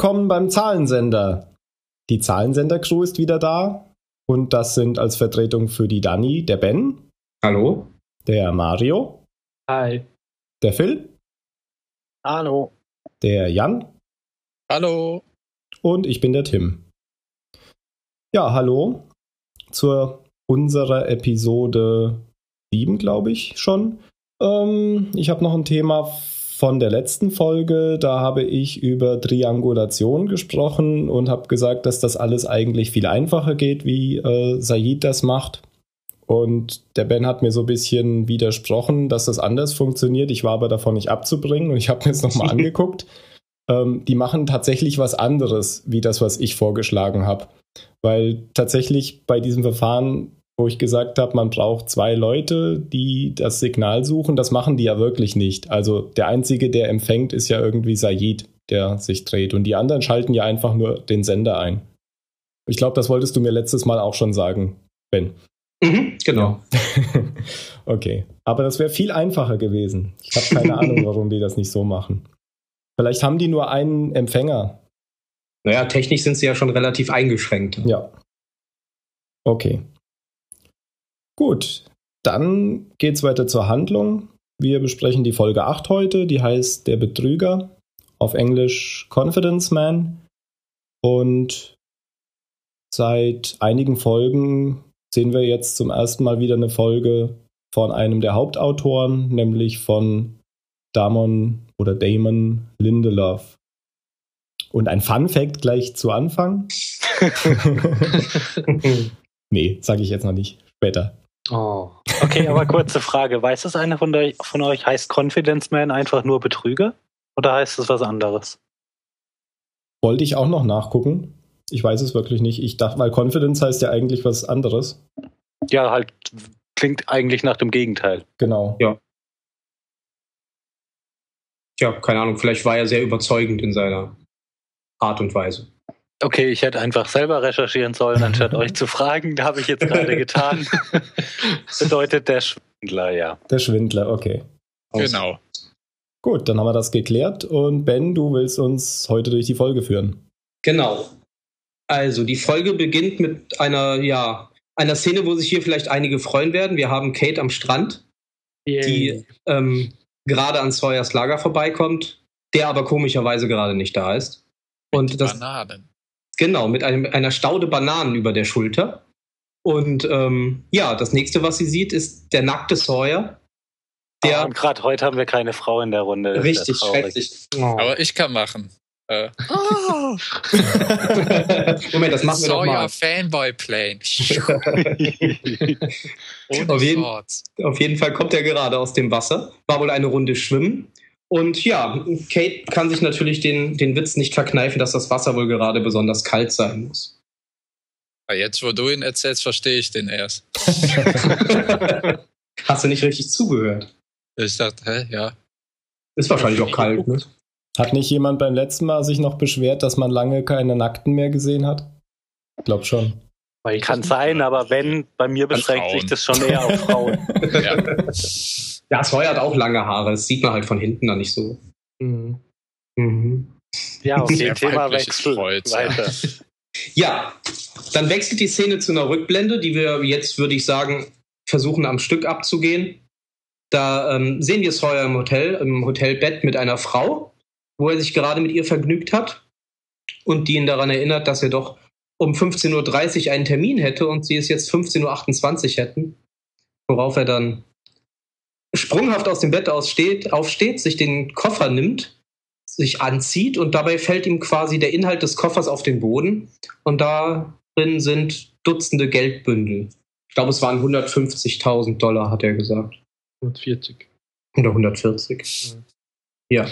Willkommen beim Zahlensender. Die Zahlensender-Crew ist wieder da. Und das sind als Vertretung für die Dani der Ben. Hallo. Der Mario. Hi. Der Phil. Hallo. Der Jan. Hallo. Und ich bin der Tim. Ja, hallo zur unserer Episode 7, glaube ich schon. Ähm, ich habe noch ein Thema von der letzten Folge. Da habe ich über Triangulation gesprochen und habe gesagt, dass das alles eigentlich viel einfacher geht, wie äh, Said das macht. Und der Ben hat mir so ein bisschen widersprochen, dass das anders funktioniert. Ich war aber davon nicht abzubringen und ich habe mir jetzt nochmal angeguckt. Ähm, die machen tatsächlich was anderes, wie das, was ich vorgeschlagen habe. Weil tatsächlich bei diesem Verfahren, wo ich gesagt habe, man braucht zwei Leute, die das Signal suchen, das machen die ja wirklich nicht. Also der Einzige, der empfängt, ist ja irgendwie Said, der sich dreht. Und die anderen schalten ja einfach nur den Sender ein. Ich glaube, das wolltest du mir letztes Mal auch schon sagen, Ben. Mhm, genau. Ja. okay. Aber das wäre viel einfacher gewesen. Ich habe keine Ahnung, warum die das nicht so machen. Vielleicht haben die nur einen Empfänger. Naja, technisch sind sie ja schon relativ eingeschränkt. Ja. Okay. Gut. Dann geht's weiter zur Handlung. Wir besprechen die Folge 8 heute, die heißt Der Betrüger. Auf Englisch Confidence Man. Und seit einigen Folgen sehen wir jetzt zum ersten Mal wieder eine Folge von einem der Hauptautoren, nämlich von Damon oder Damon Lindelof. Und ein Fun Fact gleich zu Anfang. nee, sage ich jetzt noch nicht. Später. Oh. Okay, aber kurze Frage. Weiß das einer von, der, von euch, heißt Confidence Man einfach nur Betrüger? Oder heißt es was anderes? Wollte ich auch noch nachgucken. Ich weiß es wirklich nicht. Ich dachte, weil Confidence heißt ja eigentlich was anderes. Ja, halt klingt eigentlich nach dem Gegenteil. Genau. Ja. Ja, keine Ahnung, vielleicht war er sehr überzeugend in seiner Art und Weise. Okay, ich hätte einfach selber recherchieren sollen, anstatt euch zu fragen. Da habe ich jetzt gerade getan. Bedeutet der Schwindler, ja. Der Schwindler, okay. Genau. Gut, dann haben wir das geklärt. Und Ben, du willst uns heute durch die Folge führen. Genau. Also, die Folge beginnt mit einer, ja, einer Szene, wo sich hier vielleicht einige freuen werden. Wir haben Kate am Strand, Yay. die ähm, gerade an Sawyers Lager vorbeikommt, der aber komischerweise gerade nicht da ist. Und Mit das, Bananen. Genau, mit einem, einer Staude Bananen über der Schulter. Und ähm, ja, das nächste, was sie sieht, ist der nackte Sawyer. Der Der und gerade heute haben wir keine Frau in der Runde. Das richtig schrecklich. Aber ich kann machen. Äh, oh, Moment, das machen wir doch Sawyer mal. Fanboy Plane. Auf jeden-. Auf jeden Fall kommt er gerade aus dem Wasser, war wohl eine Runde schwimmen. Und ja, Kate kann sich natürlich den, den Witz nicht verkneifen, dass das Wasser wohl gerade besonders kalt sein muss. Ah, Jetzt, wo du ihn erzählst, verstehe ich den erst. Hast du nicht richtig zugehört? Ich dachte, hä, ja. Ist wahrscheinlich auch kalt, ne? Hat nicht jemand beim letzten Mal sich noch beschwert, dass man lange keine Nackten mehr gesehen hat? Ich glaube schon. Kann ich sein, aber wenn, bei mir beschränkt sich das schon eher auf Frauen. ja. Ja, Sawyer hat auch lange Haare, das sieht man halt von hinten dann nicht so. Mhm. Mhm. Ja, okay, Sehr Thema Wechsel. Kreuz. Weiter. Ja, dann wechselt die Szene zu einer Rückblende, die wir jetzt, würde ich sagen, versuchen am Stück abzugehen. Da ähm, sehen wir Sawyer im Hotel, im Hotelbett mit einer Frau, wo er sich gerade mit ihr vergnügt hat und die ihn daran erinnert, dass er doch um 15.30 Uhr einen Termin hätte und sie es jetzt 15.28 Uhr hätten. Worauf er dann sprunghaft aus dem Bett aussteht, aufsteht, sich den Koffer nimmt, sich anzieht und dabei fällt ihm quasi der Inhalt des Koffers auf den Boden und darin sind Dutzende Geldbündel. Ich glaube, es waren 150.000 Dollar, hat er gesagt. 140. Oder 140. Mhm. Ja.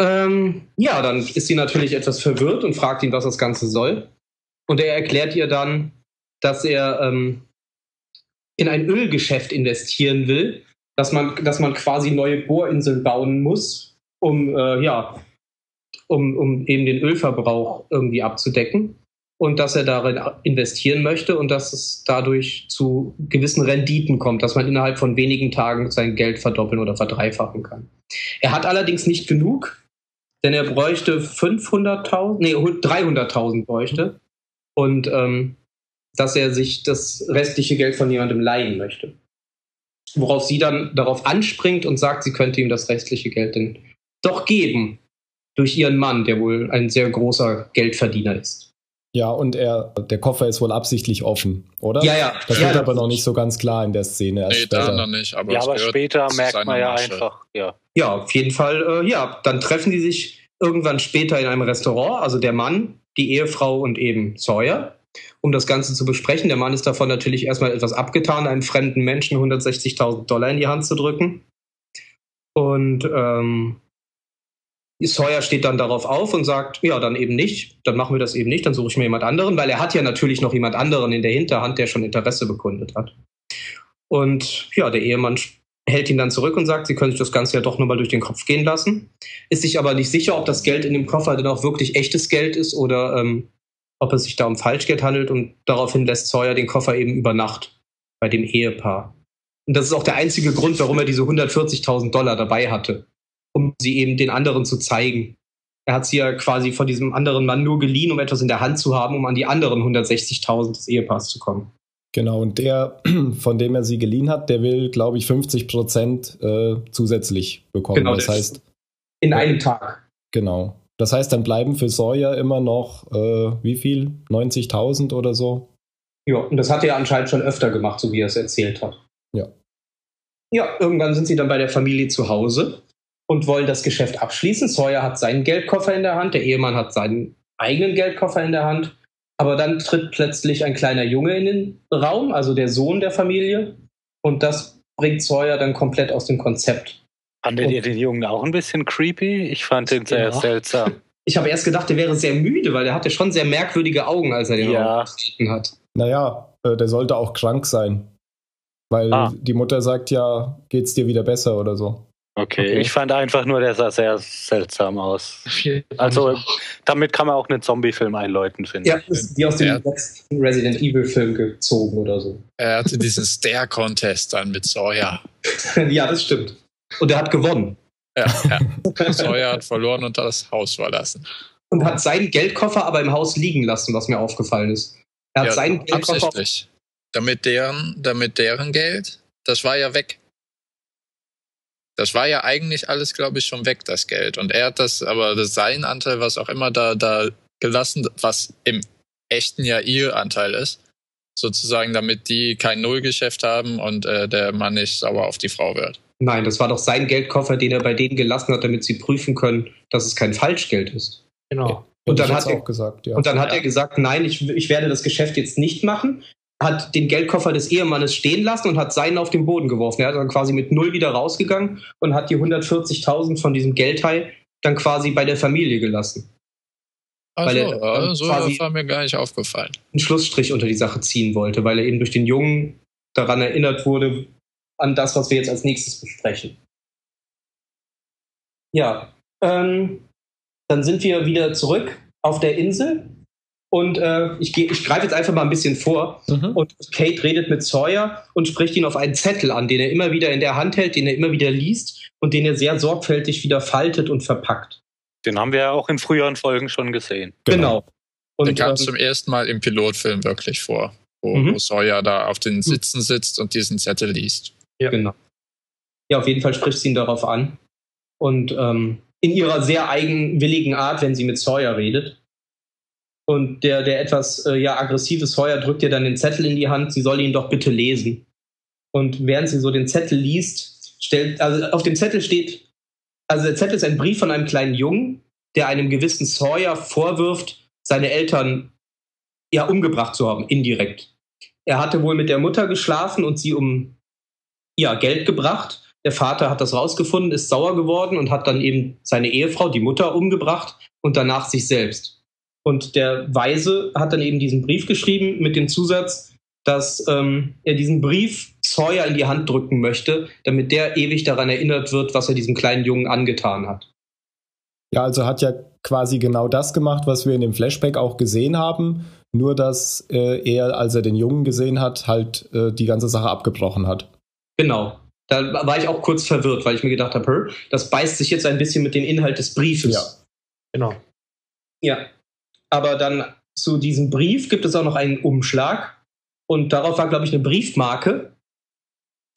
Ähm, ja, dann ist sie natürlich etwas verwirrt und fragt ihn, was das Ganze soll. Und er erklärt ihr dann, dass er ähm, in ein Ölgeschäft investieren will, dass man, dass man quasi neue Bohrinseln bauen muss, um, äh, ja, um, um eben den Ölverbrauch irgendwie abzudecken. Und dass er darin investieren möchte und dass es dadurch zu gewissen Renditen kommt, dass man innerhalb von wenigen Tagen sein Geld verdoppeln oder verdreifachen kann. Er hat allerdings nicht genug denn er bräuchte 500.000, nee, 300.000 bräuchte und ähm, dass er sich das restliche Geld von jemandem leihen möchte. Worauf sie dann darauf anspringt und sagt, sie könnte ihm das restliche Geld denn doch geben. Durch ihren Mann, der wohl ein sehr großer Geldverdiener ist. Ja, und er, der Koffer ist wohl absichtlich offen, oder? Ja, ja. Das ja, wird aber noch nicht so ganz klar in der Szene. erst Nee, da noch nicht. Aber, ja, aber gehört später merkt man ja Masche. einfach, ja. Ja, auf jeden Fall, äh, ja. Dann treffen die sich irgendwann später in einem Restaurant, also der Mann, die Ehefrau und eben Sawyer, um das Ganze zu besprechen. Der Mann ist davon natürlich erstmal etwas abgetan, einem fremden Menschen 160.000 Dollar in die Hand zu drücken. Und ähm, Sawyer steht dann darauf auf und sagt, ja, dann eben nicht, dann machen wir das eben nicht, dann suche ich mir jemand anderen, weil er hat ja natürlich noch jemand anderen in der Hinterhand, der schon Interesse bekundet hat. Und ja, der Ehemann hält ihn dann zurück und sagt, sie können sich das Ganze ja doch nur mal durch den Kopf gehen lassen. Ist sich aber nicht sicher, ob das Geld in dem Koffer denn auch wirklich echtes Geld ist oder ähm, ob es sich da um Falschgeld handelt. Und daraufhin lässt Sawyer den Koffer eben über Nacht bei dem Ehepaar. Und das ist auch der einzige Grund, warum er diese 140.000 Dollar dabei hatte, um sie eben den anderen zu zeigen. Er hat sie ja quasi von diesem anderen Mann nur geliehen, um etwas in der Hand zu haben, um an die anderen 160.000 des Ehepaars zu kommen. Genau, und der, von dem er sie geliehen hat, der will, glaube ich, 50 Prozent äh, zusätzlich bekommen. Genau, das das- heißt, In einem Tag. genau. Das heißt, dann bleiben für Sawyer immer noch, äh, wie viel? 90.000 oder so? Ja, und das hat er anscheinend schon öfter gemacht, so wie er es erzählt hat. Ja. Ja, irgendwann sind sie dann bei der Familie zu Hause und wollen das Geschäft abschließen. Sawyer hat seinen Geldkoffer in der Hand, der Ehemann hat seinen eigenen Geldkoffer in der Hand. Aber dann tritt plötzlich ein kleiner Junge in den Raum, also der Sohn der Familie. Und das bringt Sawyer dann komplett aus dem Konzept. Fandet Und- ihr den Jungen auch ein bisschen creepy? Ich fand den sehr Ja. seltsam. Ich habe erst gedacht, er wäre sehr müde, weil er hatte schon sehr merkwürdige Augen, als er den Ja. Raum betreten hat. Naja, äh, der sollte auch krank sein. Weil Ah. die Mutter sagt ja, geht's dir wieder besser oder so. Okay. Okay. ich fand einfach nur, der sah sehr seltsam aus. Also, damit kann man auch einen Zombie-Film einläuten, finde Ja, ich. ist die aus dem Ja. letzten Resident Evil Film gezogen oder so. Er hatte diesen Stare-Contest dann mit Sawyer. ja, das stimmt. Und er hat gewonnen. Ja, ja. Sawyer hat verloren und das Haus verlassen. Und hat seinen Geldkoffer aber im Haus liegen lassen, was mir aufgefallen ist. Er hat Ja, seinen Geldkoffer. Damit deren, damit deren Geld, das war ja weg. Das war ja eigentlich alles, glaube ich, schon weg, das Geld. Und er hat das, aber das sein Anteil, was auch immer da, da gelassen, was im echten ja ihr Anteil ist, sozusagen, damit die kein Nullgeschäft haben und äh, der Mann nicht sauer auf die Frau wird. Nein, das war doch sein Geldkoffer, den er bei denen gelassen hat, damit sie prüfen können, dass es kein Falschgeld ist. Genau. Und Hätte dann hat er- auch gesagt, ja. Und dann hat Ja. er gesagt, nein, ich, ich werde das Geschäft jetzt nicht machen. Hat den Geldkoffer des Ehemannes stehen lassen und hat seinen auf den Boden geworfen. Er hat dann quasi mit null wieder rausgegangen und hat die 140.000 von diesem Geldteil dann quasi bei der Familie gelassen. Weil Also, er, äh, so quasi- war mir gar nicht aufgefallen. einen Schlussstrich unter die Sache ziehen wollte, weil er eben durch den Jungen daran erinnert wurde, an das, was wir jetzt als nächstes besprechen. Ja, ähm, dann sind wir wieder zurück auf der Insel und äh, ich, geh- ich greife jetzt einfach mal ein bisschen vor Mhm. und Kate redet mit Sawyer und spricht ihn auf einen Zettel an, den er immer wieder in der Hand hält, den er immer wieder liest und den er sehr sorgfältig wieder faltet und verpackt. Den haben wir ja auch in früheren Folgen schon gesehen. Genau. Der Und kam ähm, zum ersten Mal im Pilotfilm wirklich vor, wo, Mhm. wo Sawyer da auf den Sitzen sitzt und diesen Zettel liest. Genau. Ja, auf jeden Fall spricht sie ihn darauf an. Und ähm, in ihrer sehr eigenwilligen Art, wenn sie mit Sawyer redet. Und der, der etwas äh, ja, aggressive Sawyer drückt ihr dann den Zettel in die Hand, sie soll ihn doch bitte lesen. Und während sie so den Zettel liest, stellt, also auf dem Zettel steht, also der Zettel ist ein Brief von einem kleinen Jungen, der einem gewissen Sawyer vorwirft, seine Eltern ja umgebracht zu haben, indirekt. Er hatte wohl mit der Mutter geschlafen und sie um ja, Geld gebracht. Der Vater hat das rausgefunden, ist sauer geworden und hat dann eben seine Ehefrau, die Mutter, umgebracht und danach sich selbst. Und der Weise hat dann eben diesen Brief geschrieben mit dem Zusatz, dass ähm, er diesen Brief Sawyer in die Hand drücken möchte, damit der ewig daran erinnert wird, was er diesem kleinen Jungen angetan hat. Ja, also hat ja quasi genau das gemacht, was wir in dem Flashback auch gesehen haben, nur dass äh, er, als er den Jungen gesehen hat, halt äh, die ganze Sache abgebrochen hat. Genau. Da war ich auch kurz verwirrt, weil ich mir gedacht habe, "Hä, das beißt sich jetzt ein bisschen mit dem Inhalt des Briefes. Ja. Genau. Ja. Aber dann zu diesem Brief gibt es auch noch einen Umschlag. Und darauf war, glaube ich, eine Briefmarke,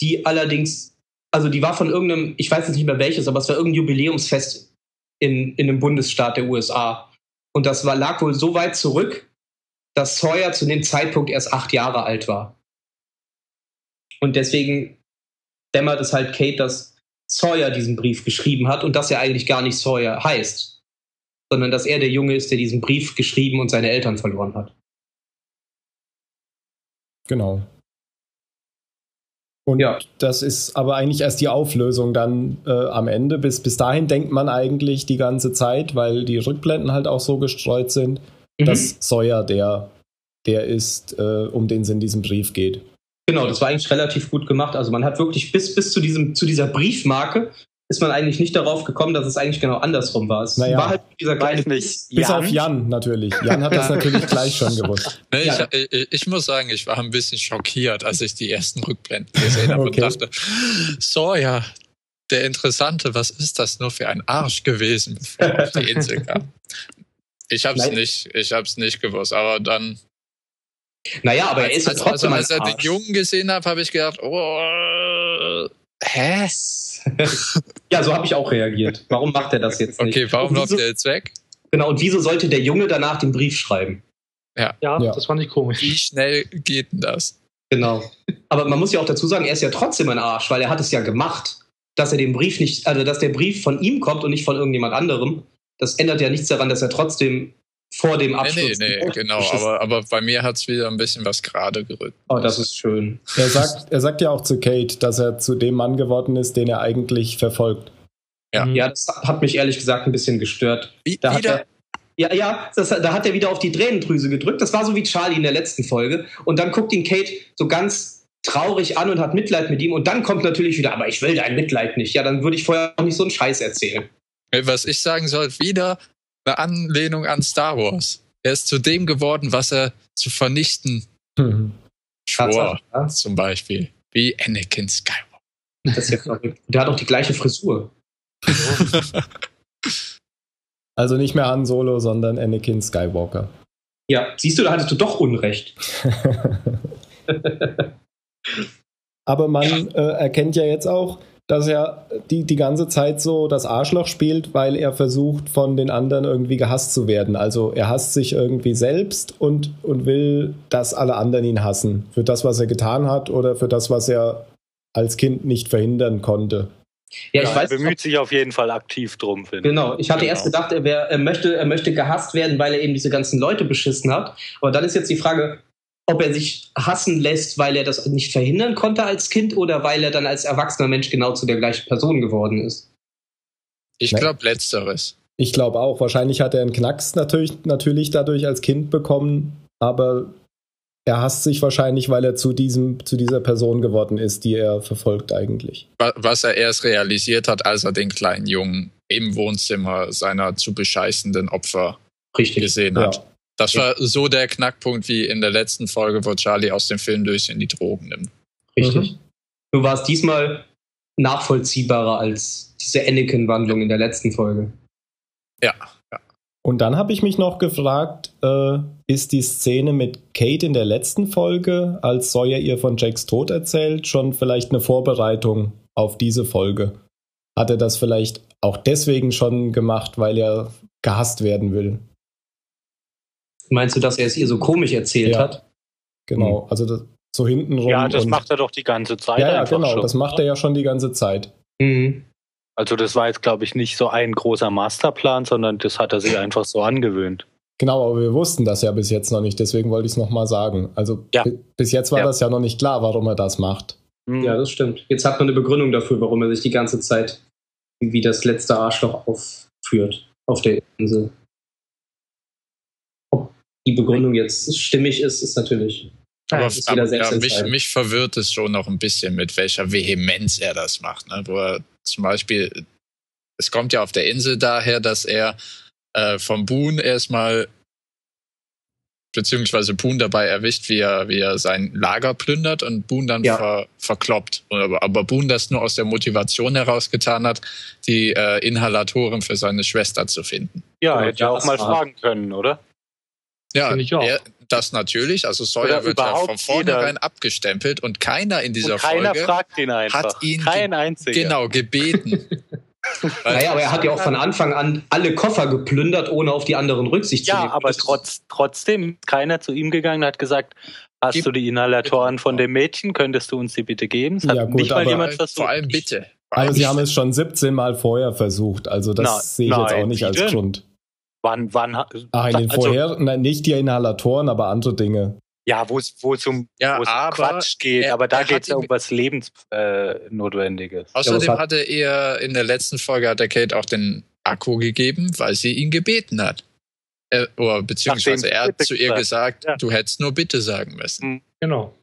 die allerdings, also die war von irgendeinem, ich weiß jetzt nicht mehr welches, aber es war irgendein Jubiläumsfest in, in einem Bundesstaat der USA. Und das war, lag wohl so weit zurück, dass Sawyer zu dem Zeitpunkt erst acht Jahre alt war. Und deswegen dämmert es halt Kate, dass Sawyer diesen Brief geschrieben hat und dass er eigentlich gar nicht Sawyer heißt, sondern dass er der Junge ist, der diesen Brief geschrieben und seine Eltern verloren hat. Genau. Und Ja. das ist aber eigentlich erst die Auflösung dann äh, am Ende. Bis, bis dahin denkt man eigentlich die ganze Zeit, weil die Rückblenden halt auch so gestreut sind, Mhm. dass Sawyer der, der ist, äh, um den es in diesem Brief geht. Genau, das war eigentlich relativ gut gemacht. Also man hat wirklich bis, bis zu, diesem, zu dieser Briefmarke ist man eigentlich nicht darauf gekommen, dass es eigentlich genau andersrum war. Es Naja. war halt dieser kleine nicht. Bis Jan? auf Jan natürlich. Jan hat das natürlich gleich schon gewusst. Nee, Ja. ich, ich, ich muss sagen, ich war ein bisschen schockiert, als ich die ersten Rückblenden gesehen habe Okay. und dachte, Sawyer, der Interessante, was ist das nur für ein Arsch gewesen, bevor er auf die Insel kam? Ich hab's Nein. nicht, ich hab's nicht gewusst, aber dann, Naja, aber er ist ja als, also, trotzdem als ein er den. Jungen gesehen habe, habe ich gedacht, oh, hä? Ja, so habe ich auch reagiert. Warum macht er das jetzt nicht? Okay, warum läuft der jetzt weg? Genau, und wieso sollte der Junge danach den Brief schreiben? Ja, Ja. das fand ich komisch. Wie schnell geht denn das? Genau. Aber man muss ja auch dazu sagen, er ist ja trotzdem ein Arsch, weil er hat es ja gemacht, dass er den Brief nicht, also dass der Brief von ihm kommt und nicht von irgendjemand anderem. Das ändert ja nichts daran, dass er trotzdem vor dem Nee, Abschluss. nee, nee, genau, aber, aber bei mir hat's wieder ein bisschen was gerade gerückt. Oh, das ist schön. Er sagt, er sagt ja auch zu Kate, dass er zu dem Mann geworden ist, den er eigentlich verfolgt. Ja. Mhm. Ja, das hat mich ehrlich gesagt ein bisschen gestört. Wie, Da hat wieder? er, ja, ja, das, da hat er wieder auf die Tränendrüse gedrückt. Das war so wie Charlie in der letzten Folge. Und dann guckt ihn Kate so ganz traurig an und hat Mitleid mit ihm. Und dann kommt natürlich wieder, aber ich will dein Mitleid nicht. Ja, dann würde ich vorher auch nicht so einen Scheiß erzählen. Was ich sagen soll, wieder eine Anlehnung an Star Wars. Er ist zu dem geworden, was er zu vernichten Hm. schwor, ja. zum Beispiel. Wie Anakin Skywalker. Das ist ja verrückt. Der hat auch die gleiche Frisur. Also nicht mehr Han Solo, sondern Anakin Skywalker. Ja, siehst du, da hattest du doch Unrecht. Aber man äh, erkennt ja jetzt auch, dass er die, die ganze Zeit so das Arschloch spielt, weil er versucht, von den anderen irgendwie gehasst zu werden. Also er hasst sich irgendwie selbst und, und will, dass alle anderen ihn hassen. Für das, was er getan hat oder für das, was er als Kind nicht verhindern konnte. Ja, ich Ja, weiß er bemüht sich auf jeden Fall aktiv drum, finde ich. Genau, ich hatte Genau. erst gedacht, er, wär, er, möchte, er möchte gehasst werden, weil er eben diese ganzen Leute beschissen hat. Aber dann ist jetzt die Frage, ob er sich hassen lässt, weil er das nicht verhindern konnte als Kind oder weil er dann als erwachsener Mensch genau zu der gleichen Person geworden ist. Ich glaube letzteres. Ich glaube auch, wahrscheinlich hat er einen Knacks natürlich, natürlich dadurch als Kind bekommen, aber er hasst sich wahrscheinlich, weil er zu, diesem, zu dieser Person geworden ist, die er verfolgt eigentlich. Wa- Was er erst realisiert hat, als er den kleinen Jungen im Wohnzimmer seiner zu bescheißenden Opfer Richtig. gesehen Ja. Das war so der Knackpunkt wie in der letzten Folge, wo Charlie aus dem Film durch in die Drogen nimmt. Richtig. Nur war es diesmal nachvollziehbarer als diese Anakin-Wandlung in der letzten Folge. Ja. Und dann habe ich mich noch gefragt, äh, ist die Szene mit Kate in der letzten Folge, als Sawyer ihr von Jacks Tod erzählt, schon vielleicht eine Vorbereitung auf diese Folge? Hat er das vielleicht auch deswegen schon gemacht, weil er gehasst werden will? Meinst du, dass er es ihr so komisch erzählt Ja. hat? Genau, also das, so hintenrum. Ja, das und- macht er doch die ganze Zeit. Ja, ja, genau, schon. das macht er ja schon die ganze Zeit. Mhm. Also das war jetzt, glaube ich, nicht so ein großer Masterplan, sondern das hat er sich einfach so angewöhnt. Genau, aber wir wussten das ja bis jetzt noch nicht, deswegen wollte ich es nochmal sagen. Also Ja. bi- bis jetzt war Ja. das ja noch nicht klar, warum er das macht. Hm. Ja, das stimmt. Jetzt hat man eine Begründung dafür, warum er sich die ganze Zeit wie das letzte Arschloch aufführt auf der Insel. Die Begründung jetzt stimmig ist, ist natürlich. Aber, ist aber ja, mich, mich verwirrt es schon noch ein bisschen, mit welcher Vehemenz er das macht. Ne? Wo er zum Beispiel, es kommt ja auf der Insel daher, dass er äh, vom Boone erstmal beziehungsweise Boone dabei erwischt, wie er, wie er sein Lager plündert und Boone dann Ja. ver, verkloppt. Aber, aber Boone das nur aus der Motivation heraus getan hat, die äh, Inhalatoren für seine Schwester zu finden. Ja, Ja, hätte ja auch mal war- fragen können, oder? Ja, Finde ich auch. Er, das natürlich. Also Sawyer Oder wird ja von vornherein jeder- abgestempelt und keiner in dieser Und keiner Folge fragt ihn einfach. hat ihn Kein einziger. genau gebeten. Naja, aber er hat ja auch von Anfang an alle Koffer geplündert, ohne auf die anderen Rücksicht zu Ja, nehmen. aber Das ist- trotz, trotzdem ist keiner zu ihm gegangen und hat gesagt, hast Gib- du die Inhalatoren von dem Mädchen, könntest du uns die bitte geben? Es hat Ja, gut, nicht mal aber- jemand versucht. Vor allem bitte. Aber sie haben es schon 17 Mal vorher versucht, also das Na, sehe ich jetzt nein, auch nicht als denn? Grund. Wann, wann, Ach, in den also, vorher, nein, nicht die Inhalatoren, aber andere Dinge. Ja, wo es wo es um, Ja, wo es um aber Quatsch geht, er- aber da er geht es ja um was Lebensnotwendiges. Äh. Außerdem Ja, hat- hatte er in der letzten Folge hat der Kate auch den Akku gegeben, weil sie ihn gebeten hat. Äh, oder beziehungsweise Nachdem er hat zu ihr gesagt, Ja. du hättest nur bitte sagen müssen. Genau.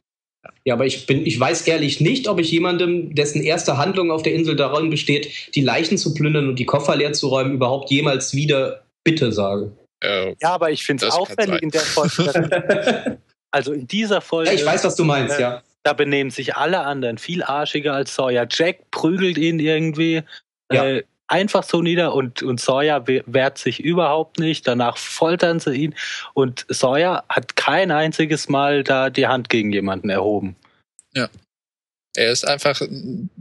Ja, aber ich bin, ich weiß ehrlich nicht, ob ich jemandem, dessen erste Handlung auf der Insel darin besteht, die Leichen zu plündern und die Koffer leer zu räumen, überhaupt jemals wieder Bitte sage. Äh, Ja, aber ich finde es sein. in der Folge. dass- also in dieser Folge, Ja, ich weiß, was du meinst, ja. da benehmen sich alle anderen viel arschiger als Sawyer. Jack prügelt ihn irgendwie Ja. äh, einfach so nieder und, und Sawyer we- wehrt sich überhaupt nicht. Danach foltern sie ihn und Sawyer hat kein einziges Mal da die Hand gegen jemanden erhoben. er ist einfach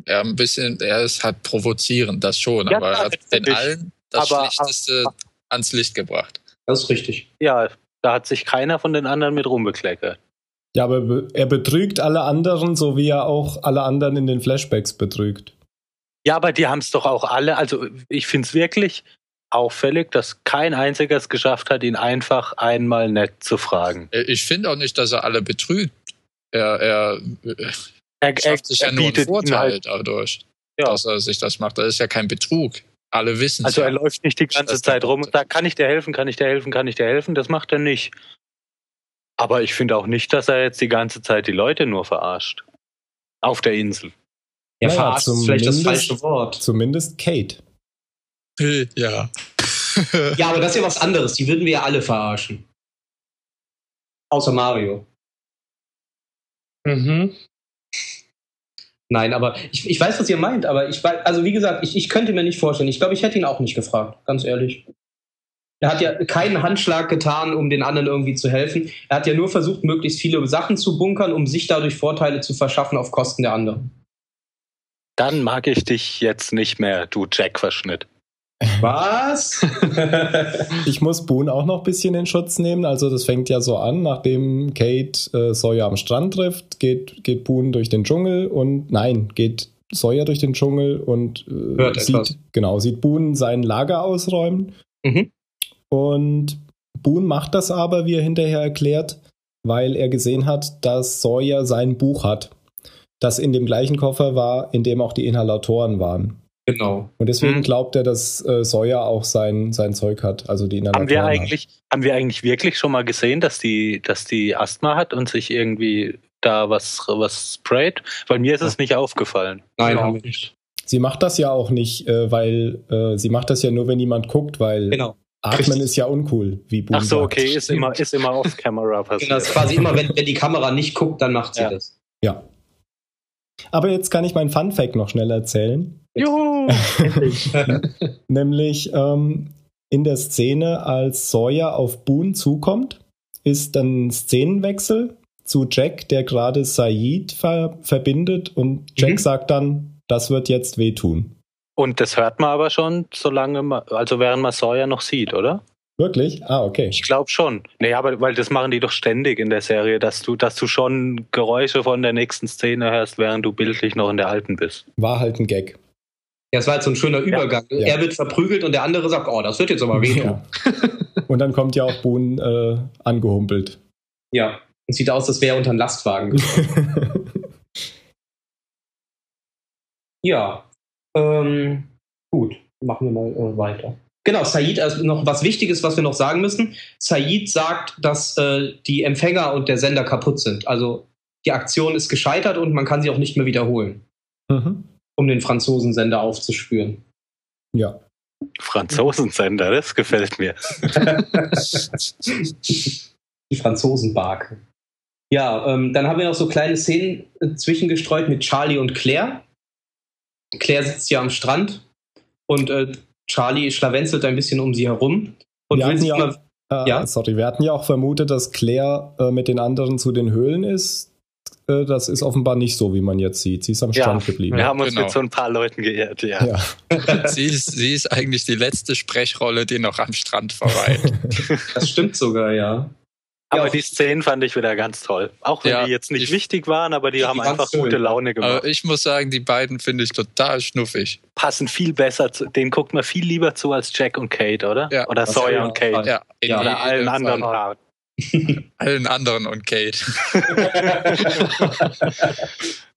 ja, ein bisschen, er ist halt provozierend, das schon, Ja, aber er hat den natürlich. allen das Aber- Schlechteste ans Licht gebracht. Das ist richtig. Ja, da hat sich keiner von den anderen mit rumbekleckert. Ja, aber be- er betrügt alle anderen, so wie er auch alle anderen in den Flashbacks betrügt. Ja, aber die haben es doch auch alle. Also ich finde es wirklich auffällig, dass kein einziger es geschafft hat, ihn einfach einmal nett zu fragen. Äh, Ich finde auch nicht, dass er alle betrügt. Er, er Er, schafft sich ja nur einen Vorteil halt- dadurch, Ja. dass er sich das macht. Das ist ja kein Betrug. Alle wissen Also ja. er läuft nicht die ganze Zeit rum und sagt, kann ich dir helfen, kann ich dir helfen, kann ich dir helfen? Das macht er nicht. Aber ich finde auch nicht, dass er jetzt die ganze Zeit die Leute nur verarscht. Auf der Insel. Ja, Naja, verarscht ist vielleicht das zumindest- falsche Wort. Zumindest Kate. Ja. Ja, aber das ist ja was anderes. Die würden wir ja alle verarschen. Außer Mario. Mhm. Nein, aber ich, ich weiß, was ihr meint, aber ich weiß, also wie gesagt, ich, ich könnte mir nicht vorstellen. Ich glaube, ich hätte ihn auch nicht gefragt, ganz ehrlich. Er hat ja keinen Handschlag getan, um den anderen irgendwie zu helfen. Er hat ja nur versucht, möglichst viele Sachen zu bunkern, um sich dadurch Vorteile zu verschaffen auf Kosten der anderen. Dann mag ich dich jetzt nicht mehr, du Jack-Verschnitt. Was? Ich muss Boone auch noch ein bisschen in Schutz nehmen. Also das fängt ja so an, nachdem Kate äh, Sawyer am Strand trifft, geht, geht Boone durch den Dschungel und nein, geht Sawyer durch den Dschungel und äh, sieht, etwas. genau, sieht Boone sein Lager ausräumen. Mhm. Und Boone macht das aber, wie er hinterher erklärt, weil er gesehen hat, dass Sawyer sein Buch hat, das in dem gleichen Koffer war, in dem auch die Inhalatoren waren. Genau. Und deswegen Mhm. glaubt er, dass äh, Sawyer auch sein, sein Zeug hat, also die Haben wir hat. eigentlich, haben wir eigentlich wirklich schon mal gesehen, dass die, dass die Asthma hat und sich irgendwie da was, was sprayt? Weil mir ist es nicht aufgefallen. Nein, Ja. haben wir nicht. Sie macht das ja auch nicht, äh, weil äh, sie macht das ja nur, wenn niemand guckt, weil Genau. Atmen Richtig. ist ja uncool, wie Boone Ach so, sagt. okay, ist immer, ist immer off-camera Genau, das ist passiert. quasi immer, wenn, wenn die Kamera nicht guckt, dann macht sie Ja. das. Ja. Aber jetzt kann ich meinen Fun Fact noch schnell erzählen. Juhu! Nämlich ähm, in der Szene, als Sawyer auf Boone zukommt, ist ein Szenenwechsel zu Jack, der gerade Said ver verbindet und Jack Mhm. sagt dann, das wird jetzt wehtun. Und das hört man aber schon, solange man, also während man Sawyer noch sieht, oder? Wirklich? Ah, okay. Ich glaube schon. Nee, aber weil das machen die doch ständig in der Serie, dass du, dass du schon Geräusche von der nächsten Szene hörst, während du bildlich noch in der alten bist. War halt ein Gag. Ja, es war halt so ein schöner Übergang. Ja. Er wird verprügelt und der andere sagt, oh, das wird jetzt aber wehtun. Ja. Und dann kommt ja auch Boone äh, angehumpelt. Ja. Und sieht aus, als wäre er unter einen Lastwagen. ja. Ähm, gut, machen wir mal äh, weiter. Genau, Said, also noch was Wichtiges, was wir noch sagen müssen. Said sagt, dass äh, die Empfänger und der Sender kaputt sind. Also die Aktion ist gescheitert und man kann sie auch nicht mehr wiederholen, mhm. Um den Franzosensender aufzuspüren. Ja. Franzosensender, das gefällt mir. Die Franzosenbarke. Ja, ähm, dann haben wir noch so kleine Szenen äh, zwischengestreut mit Charlie und Claire. Claire sitzt ja am Strand und äh, Charlie schlawenzelt ein bisschen um sie herum und Wir will ja mal Äh, Ja? Sorry, wir hatten ja auch vermutet, dass Claire äh, mit den anderen zu den Höhlen ist. Äh, das ist offenbar nicht so, wie man jetzt sieht. Sie ist am Ja, Strand geblieben. Wir haben uns Genau. mit so ein paar Leuten geirrt, ja. Ja. sie, ist, sie ist eigentlich die letzte Sprechrolle, die noch am Strand verweilt. Das stimmt sogar, ja. Aber Ja, die Szenen fand ich wieder ganz toll. Auch wenn Ja, die jetzt nicht ich- wichtig waren, aber die, Die haben einfach schön. gute Laune gemacht. Aber ich muss sagen, die beiden finde ich total schnuffig. Passen viel besser zu, denen guckt man viel lieber zu als Jack und Kate, oder? Ja. oder Das Sawyer und Kate. Ja, in Ja. Oder allen Fall. anderen Paaren. Allen anderen und Kate.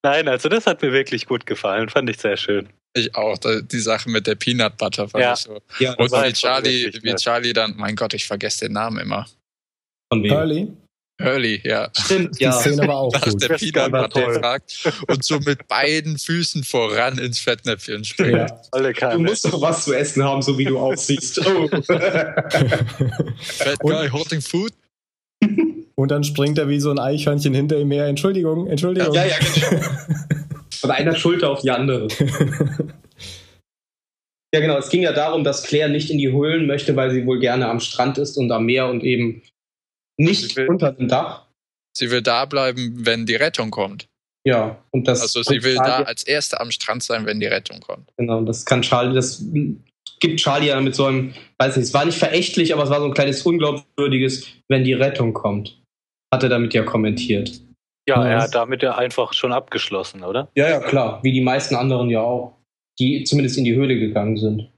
Nein, also das hat mir wirklich gut gefallen. Fand ich sehr schön. Ich auch. Die Sache mit der Peanut Butter fand Ja. ich so. ja, Und wie Charlie, wirklich wie. Charlie dann, mein Gott, ich vergesse den Namen immer. von wem? Hurley, Hurley, ja. Stimmt, die ja. Szene war auch Nach gut. der Das Peanut Butter fragt und so mit beiden Füßen voran ins Fettnäpfchen springt. Ja. Alle Du musst doch was zu essen haben, so wie du aussiehst. Oh. Fat guy holding food. Und dann springt er wie so ein Eichhörnchen hinter ihm her. Entschuldigung, Entschuldigung. ja, ja, genau. Von einer Schulter auf die andere. Ja, genau. Es ging ja darum, dass Claire nicht in die Höhlen möchte, weil sie wohl gerne am Strand ist und am Meer und eben nicht will- unter dem Dach. Sie will da bleiben, wenn die Rettung kommt. Ja, und das. Also sie will da Charlie- als Erste am Strand sein, wenn die Rettung kommt. Genau, das kann Charlie, das gibt Charlie ja mit so einem, weiß nicht, es war nicht verächtlich, aber es war so ein kleines unglaubwürdiges, wenn die Rettung kommt. Hat er damit ja kommentiert. Ja, Ja. er hat damit ja einfach schon abgeschlossen, oder? Ja, ja, klar. Wie die meisten anderen ja auch, die zumindest in die Höhle gegangen sind.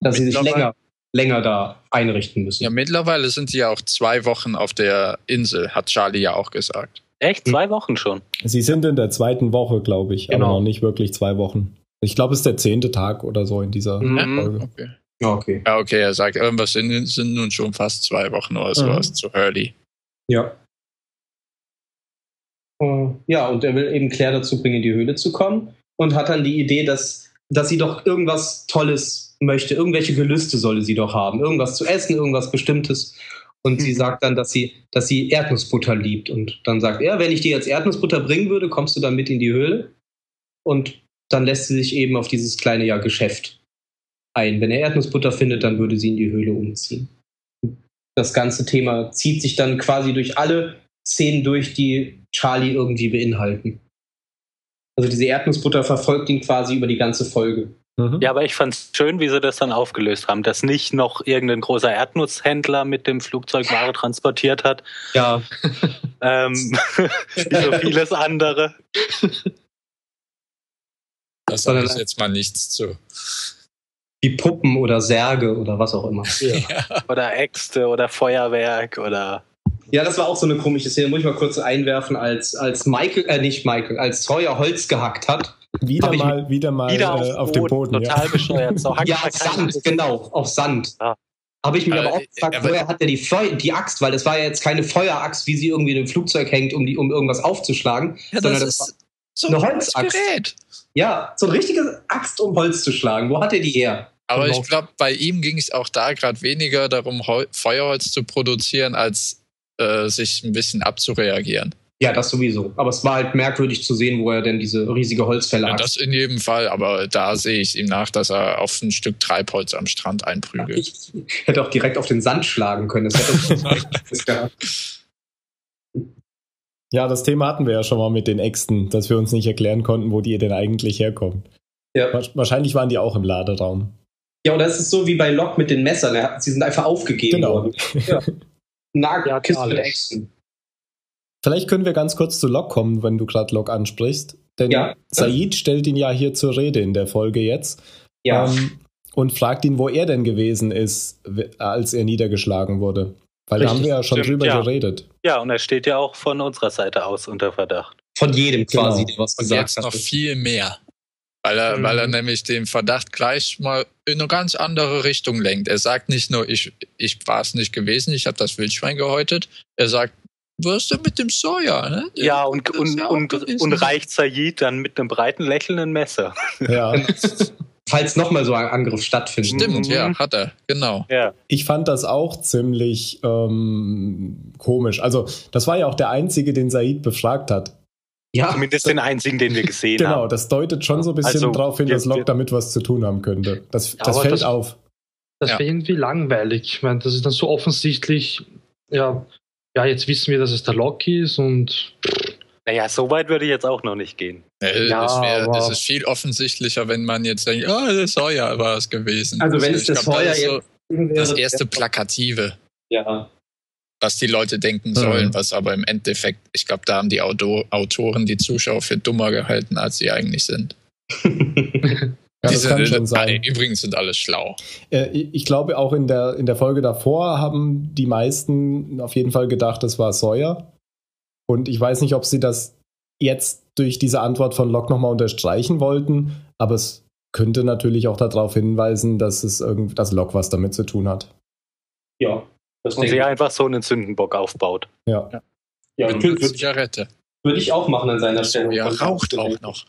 Dass sie sich länger, länger da einrichten müssen. Ja, mittlerweile sind sie ja auch zwei Wochen auf der Insel, hat Charlie ja auch gesagt. Echt? Zwei Wochen schon. Sie sind in der zweiten Woche, glaube ich, Genau. aber noch nicht wirklich zwei Wochen. Ich glaube, es ist der zehnte Tag oder so in dieser Mhm. Folge. Okay. Ja, okay. Ja, okay, er sagt, irgendwas sind, sind nun schon fast zwei Wochen oder sowas Mhm. zu Hurley. Ja. Äh, Ja, und er will eben Claire dazu bringen, in die Höhle zu kommen und hat dann die Idee, dass, dass sie doch irgendwas Tolles möchte. Irgendwelche Gelüste solle sie doch haben. Irgendwas zu essen, irgendwas Bestimmtes. Und sie Mhm. sagt dann, dass sie, dass sie Erdnussbutter liebt. Und dann sagt er, wenn ich dir jetzt Erdnussbutter bringen würde, kommst du dann mit in die Höhle. Und dann lässt sie sich eben auf dieses kleine ja, Geschäft ein. Wenn er Erdnussbutter findet, dann würde sie in die Höhle umziehen. Das ganze Thema zieht sich dann quasi durch alle Szenen durch, die Charlie irgendwie beinhalten. Also diese Erdnussbutter verfolgt ihn quasi über die ganze Folge. Mhm. Ja, aber ich fand's schön, wie sie das dann aufgelöst haben, dass nicht noch irgendein großer Erdnusshändler mit dem Flugzeug Ware transportiert hat, Ja, ähm, wie so vieles andere. Da sage ich jetzt mal nichts zu. wie Puppen oder Särge oder was auch immer. Oder Äxte oder Feuerwerk oder Ja, das war auch so eine komische Szene, muss ich mal kurz einwerfen, als, als Michael, äh nicht Michael, als Sawyer Holz gehackt hat. Wieder mal, wieder mal wieder äh, auf, auf dem Boden. total Ja. bescheuert. So Ja, auf Sand, genau, auf Sand. Ja. Habe ich mich Aber, aber auch äh, gefragt, woher hat er die, Feu die Axt? Weil das war ja jetzt keine Feueraxt, wie sie irgendwie in einem Flugzeug hängt, um, die, um irgendwas aufzuschlagen. Ja, sondern das das ist so eine ein Holzaxt. Gerät. Ja, so eine richtige Axt, um Holz zu schlagen. Wo hat er die her? Aber ich glaube, bei ihm ging es auch da gerade weniger darum, Hol Feuerholz zu produzieren, als äh, sich ein bisschen abzureagieren. Ja, das sowieso. Aber es war halt merkwürdig zu sehen, wo er denn diese riesige Holzfälle Ja, hat. das in jedem Fall, aber da sehe ich ihm nach, dass er auf ein Stück Treibholz am Strand einprügelt. Ich hätte auch direkt auf den Sand schlagen können. Das hätte das ja, das Thema hatten wir ja schon mal mit den Äxten, dass wir uns nicht erklären konnten, wo die denn eigentlich herkommen. Ja. Wa- Wahrscheinlich waren die auch im Laderaum. ja, oder es ist so wie bei Locke mit den Messern. Er- Sie sind einfach aufgegeben Genau. worden. Ja. Eine Ja, Kiste mit. Äxten. Vielleicht können wir ganz kurz zu Locke kommen, wenn du gerade Locke ansprichst. Denn Ja. Said stellt ihn ja hier zur Rede in der Folge jetzt. Ja. Ähm, und fragt ihn, wo er denn gewesen ist, als er niedergeschlagen wurde. Weil da Richtig, haben wir ja schon stimmt, drüber ja. geredet. Ja, und er steht ja auch von unserer Seite aus unter Verdacht. Von jedem Genau. quasi, der was Und gesagt jetzt hat. noch viel mehr. Weil er, Mhm. weil er nämlich den Verdacht gleich mal in eine ganz andere Richtung lenkt. Er sagt nicht nur, ich, ich war es nicht gewesen, ich habe das Wildschwein gehäutet. Er sagt, was ist denn mit dem Sawyer? Ne? Der- Ja, und, und, ja und, und reicht Said dann mit einem breiten, lächelnden Messer. Ja. falls nochmal so ein Angriff stattfindet. Stimmt, Mhm. ja, hat er, genau. Ja. Ich fand das auch ziemlich ähm, komisch. Also, das war ja auch der einzige, den Said befragt hat. Ja, Zumindest den einzigen, den wir gesehen Genau, haben. das deutet schon so ein bisschen Also, darauf hin, dass Locke wir- damit was zu tun haben könnte. Das, das aber fällt das- auf. Das Ja. wäre irgendwie langweilig. Ich meine, das ist dann so offensichtlich, ja, ja, jetzt wissen wir, dass es der Loki ist und Naja, so weit würde ich jetzt auch noch nicht gehen. Äh, Ja, es, wär, aber- es ist viel offensichtlicher, wenn man jetzt denkt, ah, der Sawyer war es gewesen. Also wenn es Sawyer das ist so jetzt das erste Plakative, Ja. Was die Leute denken Mhm. sollen, was aber im Endeffekt, ich glaube, da haben die Auto Autoren die Zuschauer für dummer gehalten, als sie eigentlich sind. Ja, das sind, kann schon sein. Übrigens sind alle schlau. Äh, ich glaube, auch in der, in der Folge davor haben die meisten auf jeden Fall gedacht, das war Sawyer. Und ich weiß nicht, ob sie das jetzt durch diese Antwort von Locke nochmal unterstreichen wollten, aber es könnte natürlich auch darauf hinweisen, dass es irgend, dass Locke was damit zu tun hat. ja. Das Und denke sie ich. einfach so einen Sündenbock aufbaut. Ja. Ja, Mit würde einer Zigarette. würd ich auch machen an seiner Stelle. Ja, raucht auch noch.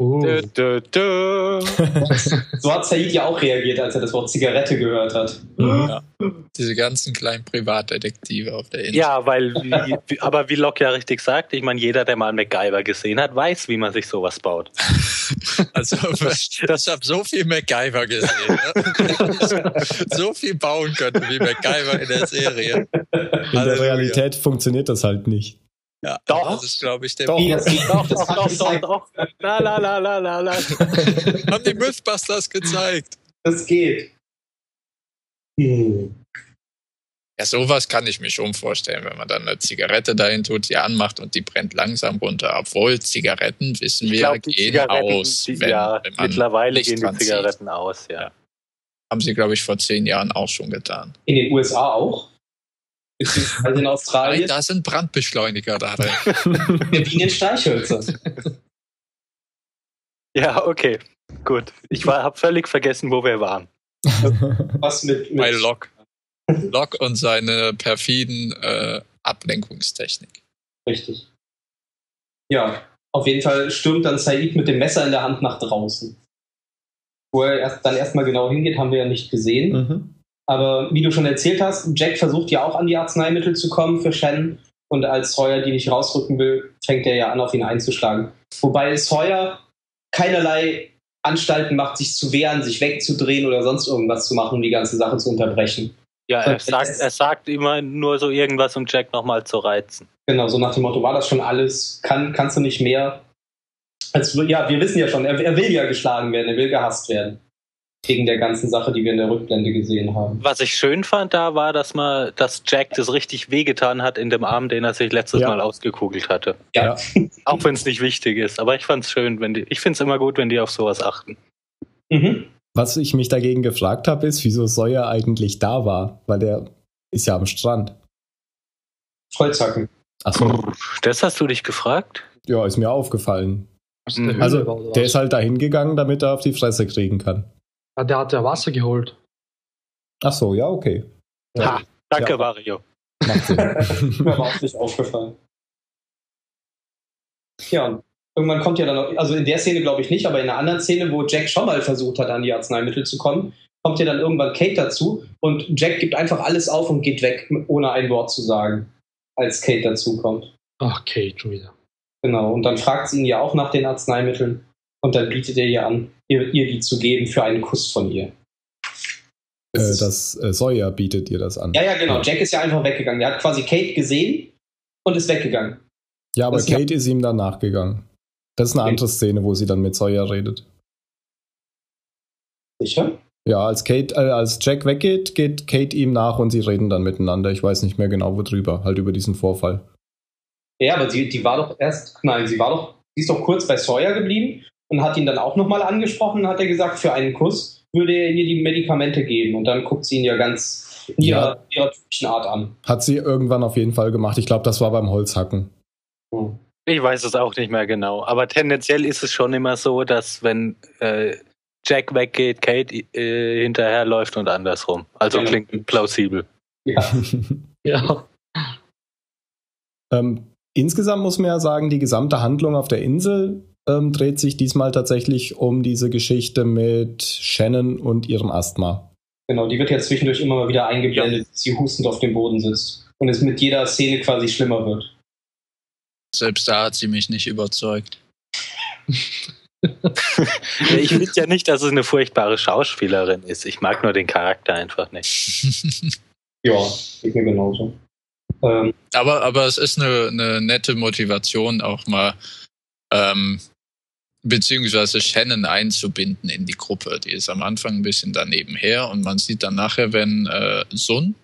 Uh, Dö, dö, dö. So hat Said ja auch reagiert, als er das Wort Zigarette gehört hat. Mhm. Diese ganzen kleinen Privatdetektive auf der Insel. Ja, weil, wie, aber wie Locke ja richtig sagt, ich meine, jeder, der mal MacGyver gesehen hat, weiß, wie man sich sowas baut. Also, ich habe so viel MacGyver gesehen. Ne? so viel bauen können wie MacGyver in der Serie. In der. Realität funktioniert das halt nicht. Ja, Doch. Das ist, glaube ich, der Doch. Das geht Doch. Das doch, hat doch, doch, gezeigt. doch. La, la, la, la, la, la. Haben die Mythbusters gezeigt. Das geht. Hm. Ja, sowas kann ich mir schon vorstellen, wenn man dann eine Zigarette dahin tut, die anmacht und die brennt langsam runter. Obwohl Zigaretten, wissen Ich wir, glaube, die gehen Zigaretten, aus. die, wenn, ja, wenn man mittlerweile Licht gehen die. Zigaretten aus, ja. Haben sie, glaube ich, vor zehn Jahren auch schon getan. In den USA auch? Beziehungsweise in Nein, Australien? da sind Brandbeschleuniger da drin. In den Streichhölzern. Ja, okay. Gut. Ich habe völlig vergessen, wo wir waren. Was mit, mit Bei Locke. Locke und seine perfiden äh, Ablenkungstechnik. Richtig. Ja, auf jeden Fall stürmt dann Said mit dem Messer in der Hand nach draußen. Wo er erst, dann erstmal genau hingeht, haben wir ja nicht gesehen. Mhm. Aber wie du schon erzählt hast, Jack versucht ja auch an die Arzneimittel zu kommen für Shannon. Und als Sawyer die nicht rausrücken will, fängt er ja an, auf ihn einzuschlagen. Wobei Sawyer keinerlei Anstalten macht, sich zu wehren, sich wegzudrehen oder sonst irgendwas zu machen, um die ganze Sache zu unterbrechen. Ja, er sagt, er sagt immer nur so irgendwas, um Jack nochmal zu reizen. Genau, so nach dem Motto, war das schon alles? Kann, kannst du nicht mehr? Also, ja, wir wissen ja schon, er, er will ja geschlagen werden, er will gehasst werden. Wegen der ganzen Sache, die wir in der Rückblende gesehen haben. Was ich schön fand da war, dass man, dass Jack das richtig wehgetan hat in dem Arm, den er sich letztes Ja. Mal ausgekugelt hatte. Ja. Auch wenn es nicht wichtig ist. Aber ich fand's schön, wenn die. Ich find's immer gut, wenn die auf sowas achten. Mhm. Was ich mich dagegen gefragt habe, ist, wieso Sawyer eigentlich da war, weil der ist ja am Strand. Vollzacken. Achso, Das hast du dich gefragt? ja, ist mir aufgefallen. Also, der ist halt dahin gegangen, damit er auf die Fresse kriegen kann. Ah, der hat ja Wasser geholt. Ach so, ja, okay. Ha, danke, Ja. Mario. Mir war auch nicht aufgefallen. Ja, und irgendwann kommt ja dann noch, also in der Szene glaube ich nicht, aber in einer anderen Szene, wo Jack schon mal versucht hat, an die Arzneimittel zu kommen, kommt ja dann irgendwann Kate dazu und Jack gibt einfach alles auf und geht weg, ohne ein Wort zu sagen, als Kate dazu kommt. Ach, Kate schon wieder. Genau, und dann fragt sie ihn ja auch nach den Arzneimitteln und dann bietet er ihr an, ihr, ihr die zu geben für einen Kuss von ihr. äh, das äh, Sawyer bietet ihr das an. ja, ja, genau. Jack ist ja einfach weggegangen. Der hat quasi Kate gesehen und ist weggegangen. Ja, aber Das-. Kate ist ihm dann nachgegangen. Das ist eine Okay. andere Szene, wo sie dann mit Sawyer redet. Sicher? Ja, als Kate, äh, als Jack weggeht, geht Kate ihm nach und sie reden dann miteinander. Ich weiß nicht mehr genau worüber, halt über diesen Vorfall. Ja, aber sie, die war doch erst, nein, sie war doch, sie ist doch kurz bei Sawyer geblieben und hat ihn dann auch nochmal angesprochen, hat er gesagt, für einen Kuss würde er ihr die Medikamente geben und dann guckt sie ihn ja ganz in ihrer, Ja. ihrer typischen Art an. Hat sie irgendwann auf jeden Fall gemacht. Ich glaube, das war beim Holzhacken. Hm. Ich weiß es auch nicht mehr genau. Aber tendenziell ist es schon immer so, dass wenn äh, Jack weggeht, Kate äh, hinterherläuft und andersrum. Also Genau. klingt plausibel. Ja, Ja. ähm, insgesamt muss man ja sagen, die gesamte Handlung auf der Insel ähm, dreht sich diesmal tatsächlich um diese Geschichte mit Shannon und ihrem Asthma. Genau, die wird ja zwischendurch immer mal wieder eingeblendet, dass sie hustend auf dem Boden sitzt. Und es mit jeder Szene quasi schlimmer wird. Selbst da hat sie mich nicht überzeugt. ich finde ja nicht, dass es eine furchtbare Schauspielerin ist. Ich mag nur den Charakter einfach nicht. Ja, geht mir genauso. Ähm, aber, aber es ist eine, eine nette Motivation, auch mal ähm, beziehungsweise Shannon einzubinden in die Gruppe. Die ist am Anfang ein bisschen daneben her und man sieht dann nachher, wenn äh, Sun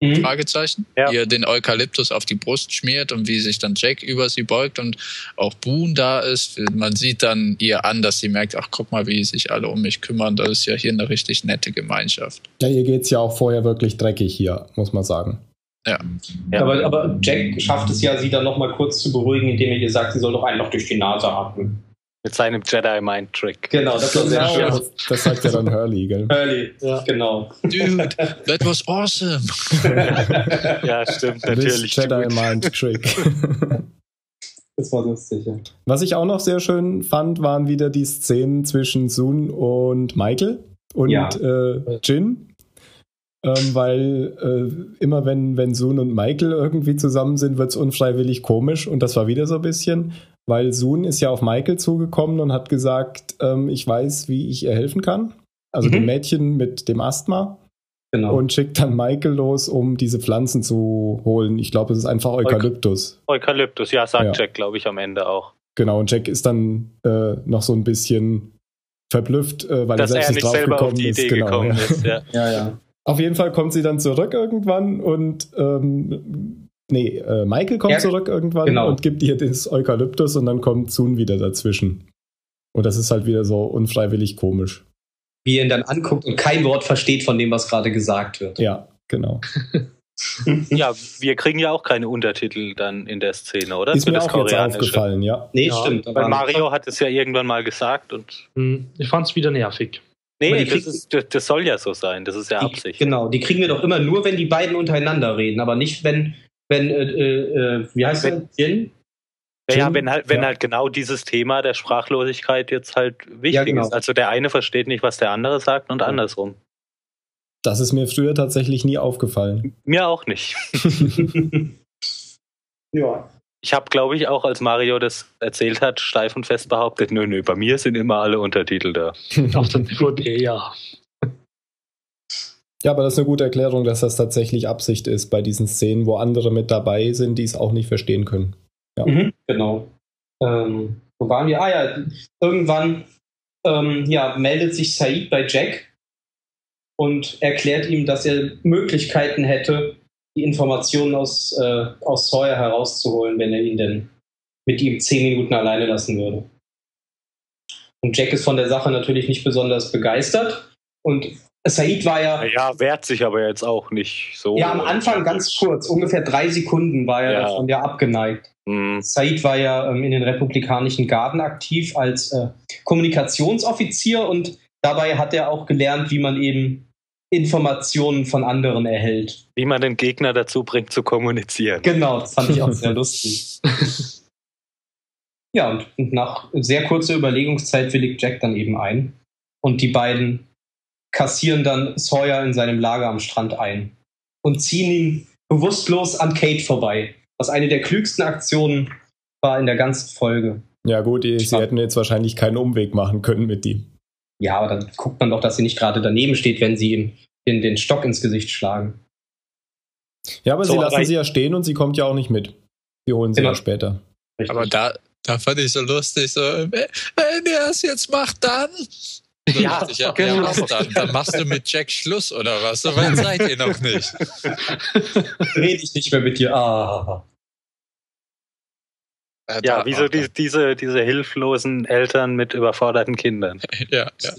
Mhm. Fragezeichen, ja. ihr den Eukalyptus auf die Brust schmiert und wie sich dann Jack über sie beugt und auch Boone da ist. Man sieht dann ihr an, dass sie merkt, ach guck mal, wie sich alle um mich kümmern. Das ist ja hier eine richtig nette Gemeinschaft. Ja, ihr geht's ja auch vorher wirklich dreckig hier, muss man sagen. Ja. ja. Aber, aber Jack schafft es ja, sie dann nochmal kurz zu beruhigen, indem er ihr sagt, sie soll doch einen noch durch die Nase atmen. Mit seinem Jedi Mind Trick. Genau, das war sehr schön. Das, das sagt ja dann Hurley, gell? Hurley, ja. genau. Dude, that was awesome. ja, stimmt, natürlich. This Jedi Mind Trick. Das war lustig, ja. Was ich auch noch sehr schön fand, waren wieder die Szenen zwischen Sun und Michael und ja. äh, Jin. Ähm, weil äh, immer wenn, wenn Sun und Michael irgendwie zusammen sind, wird es unfreiwillig komisch und das war wieder so ein bisschen weil Sun ist ja auf Michael zugekommen und hat gesagt, ähm, ich weiß, wie ich ihr helfen kann. Also mhm. dem Mädchen mit dem Asthma. Genau. Und schickt dann Michael los, um diese Pflanzen zu holen. Ich glaube, es ist einfach Eukalyptus. Eukalyptus, ja, sagt ja. Jack, glaube ich, am Ende auch. Genau, und Jack ist dann äh, noch so ein bisschen verblüfft, äh, weil Dass er selbst er nicht, nicht drauf gekommen ist. Genau, ja. ist ja. ja, ja. Auf jeden Fall kommt sie dann zurück irgendwann und ähm, Nee, äh, Michael kommt ja, zurück irgendwann genau. und gibt ihr das Eukalyptus und dann kommt Sun wieder dazwischen. Und das ist halt wieder so unfreiwillig komisch. Wie er ihn dann anguckt und kein Wort versteht von dem, was gerade gesagt wird. Ja, genau. ja, wir kriegen ja auch keine Untertitel dann in der Szene, oder? Ist Für mir auch jetzt aufgefallen, ja. Nee, ja, stimmt. Weil Mario hat es ja irgendwann mal gesagt und. Hm, ich fand es wieder nervig. Nee, das, ist, das, soll ja so sein. Das ist ja Absicht. Die, genau, die kriegen wir doch immer nur, wenn die beiden untereinander reden, aber nicht, wenn wenn, äh, äh, wie heißt wenn, der? Jin? Ja, wenn halt, wenn ja. halt genau dieses Thema der Sprachlosigkeit jetzt halt wichtig ja, genau. ist. Also der eine versteht nicht, was der andere sagt und ja. andersrum. Das ist mir früher tatsächlich nie aufgefallen. Mir auch nicht. ja. Ich habe, glaube ich, auch als Mario das erzählt hat, steif und fest behauptet, nö, nö, bei mir sind immer alle Untertitel da. Auf der DVD, ja. Ja, aber das ist eine gute Erklärung, dass das tatsächlich Absicht ist bei diesen Szenen, wo andere mit dabei sind, die es auch nicht verstehen können. Ja. Mhm, genau. Ähm, wo waren wir? Ah ja, irgendwann ähm, ja, meldet sich Said bei Jack und erklärt ihm, dass er Möglichkeiten hätte, die Informationen aus, äh, aus Sawyer herauszuholen, wenn er ihn denn mit ihm zehn Minuten alleine lassen würde. Und Jack ist von der Sache natürlich nicht besonders begeistert und Said war ja. Ja, wehrt sich aber jetzt auch nicht so. Ja, am Anfang ganz kurz, ungefähr drei Sekunden war er ja. davon ja abgeneigt. Mhm. Said war ja ähm, in den republikanischen Garden aktiv als äh, Kommunikationsoffizier und dabei hat er auch gelernt, wie man eben Informationen von anderen erhält. Wie man den Gegner dazu bringt, zu kommunizieren. Genau, das fand ich auch sehr lustig. Ja, und nach sehr kurzer Überlegungszeit willigt Jack dann eben ein. Und die beiden kassieren dann Sawyer in seinem Lager am Strand ein und ziehen ihn bewusstlos an Kate vorbei, was eine der klügsten Aktionen war in der ganzen Folge. Ja gut, sie hätten jetzt wahrscheinlich keinen Umweg machen können mit ihm. Ja, aber dann guckt man doch, dass sie nicht gerade daneben steht, wenn sie ihm den, den Stock ins Gesicht schlagen. Ja, aber so, sie lassen aber sie ja stehen und sie kommt ja auch nicht mit. Wir holen sie genau. ja später. Richtig. Aber da, da fand ich so lustig, so, wenn er es jetzt macht, dann. Ja, ja, genau. ja dann, dann, machst du mit Jack Schluss oder was? So weit seid ihr noch nicht. Rede ich nicht mehr mit dir. Ah. Ja, ja wie so die, diese, diese hilflosen Eltern mit überforderten Kindern. ja, ja.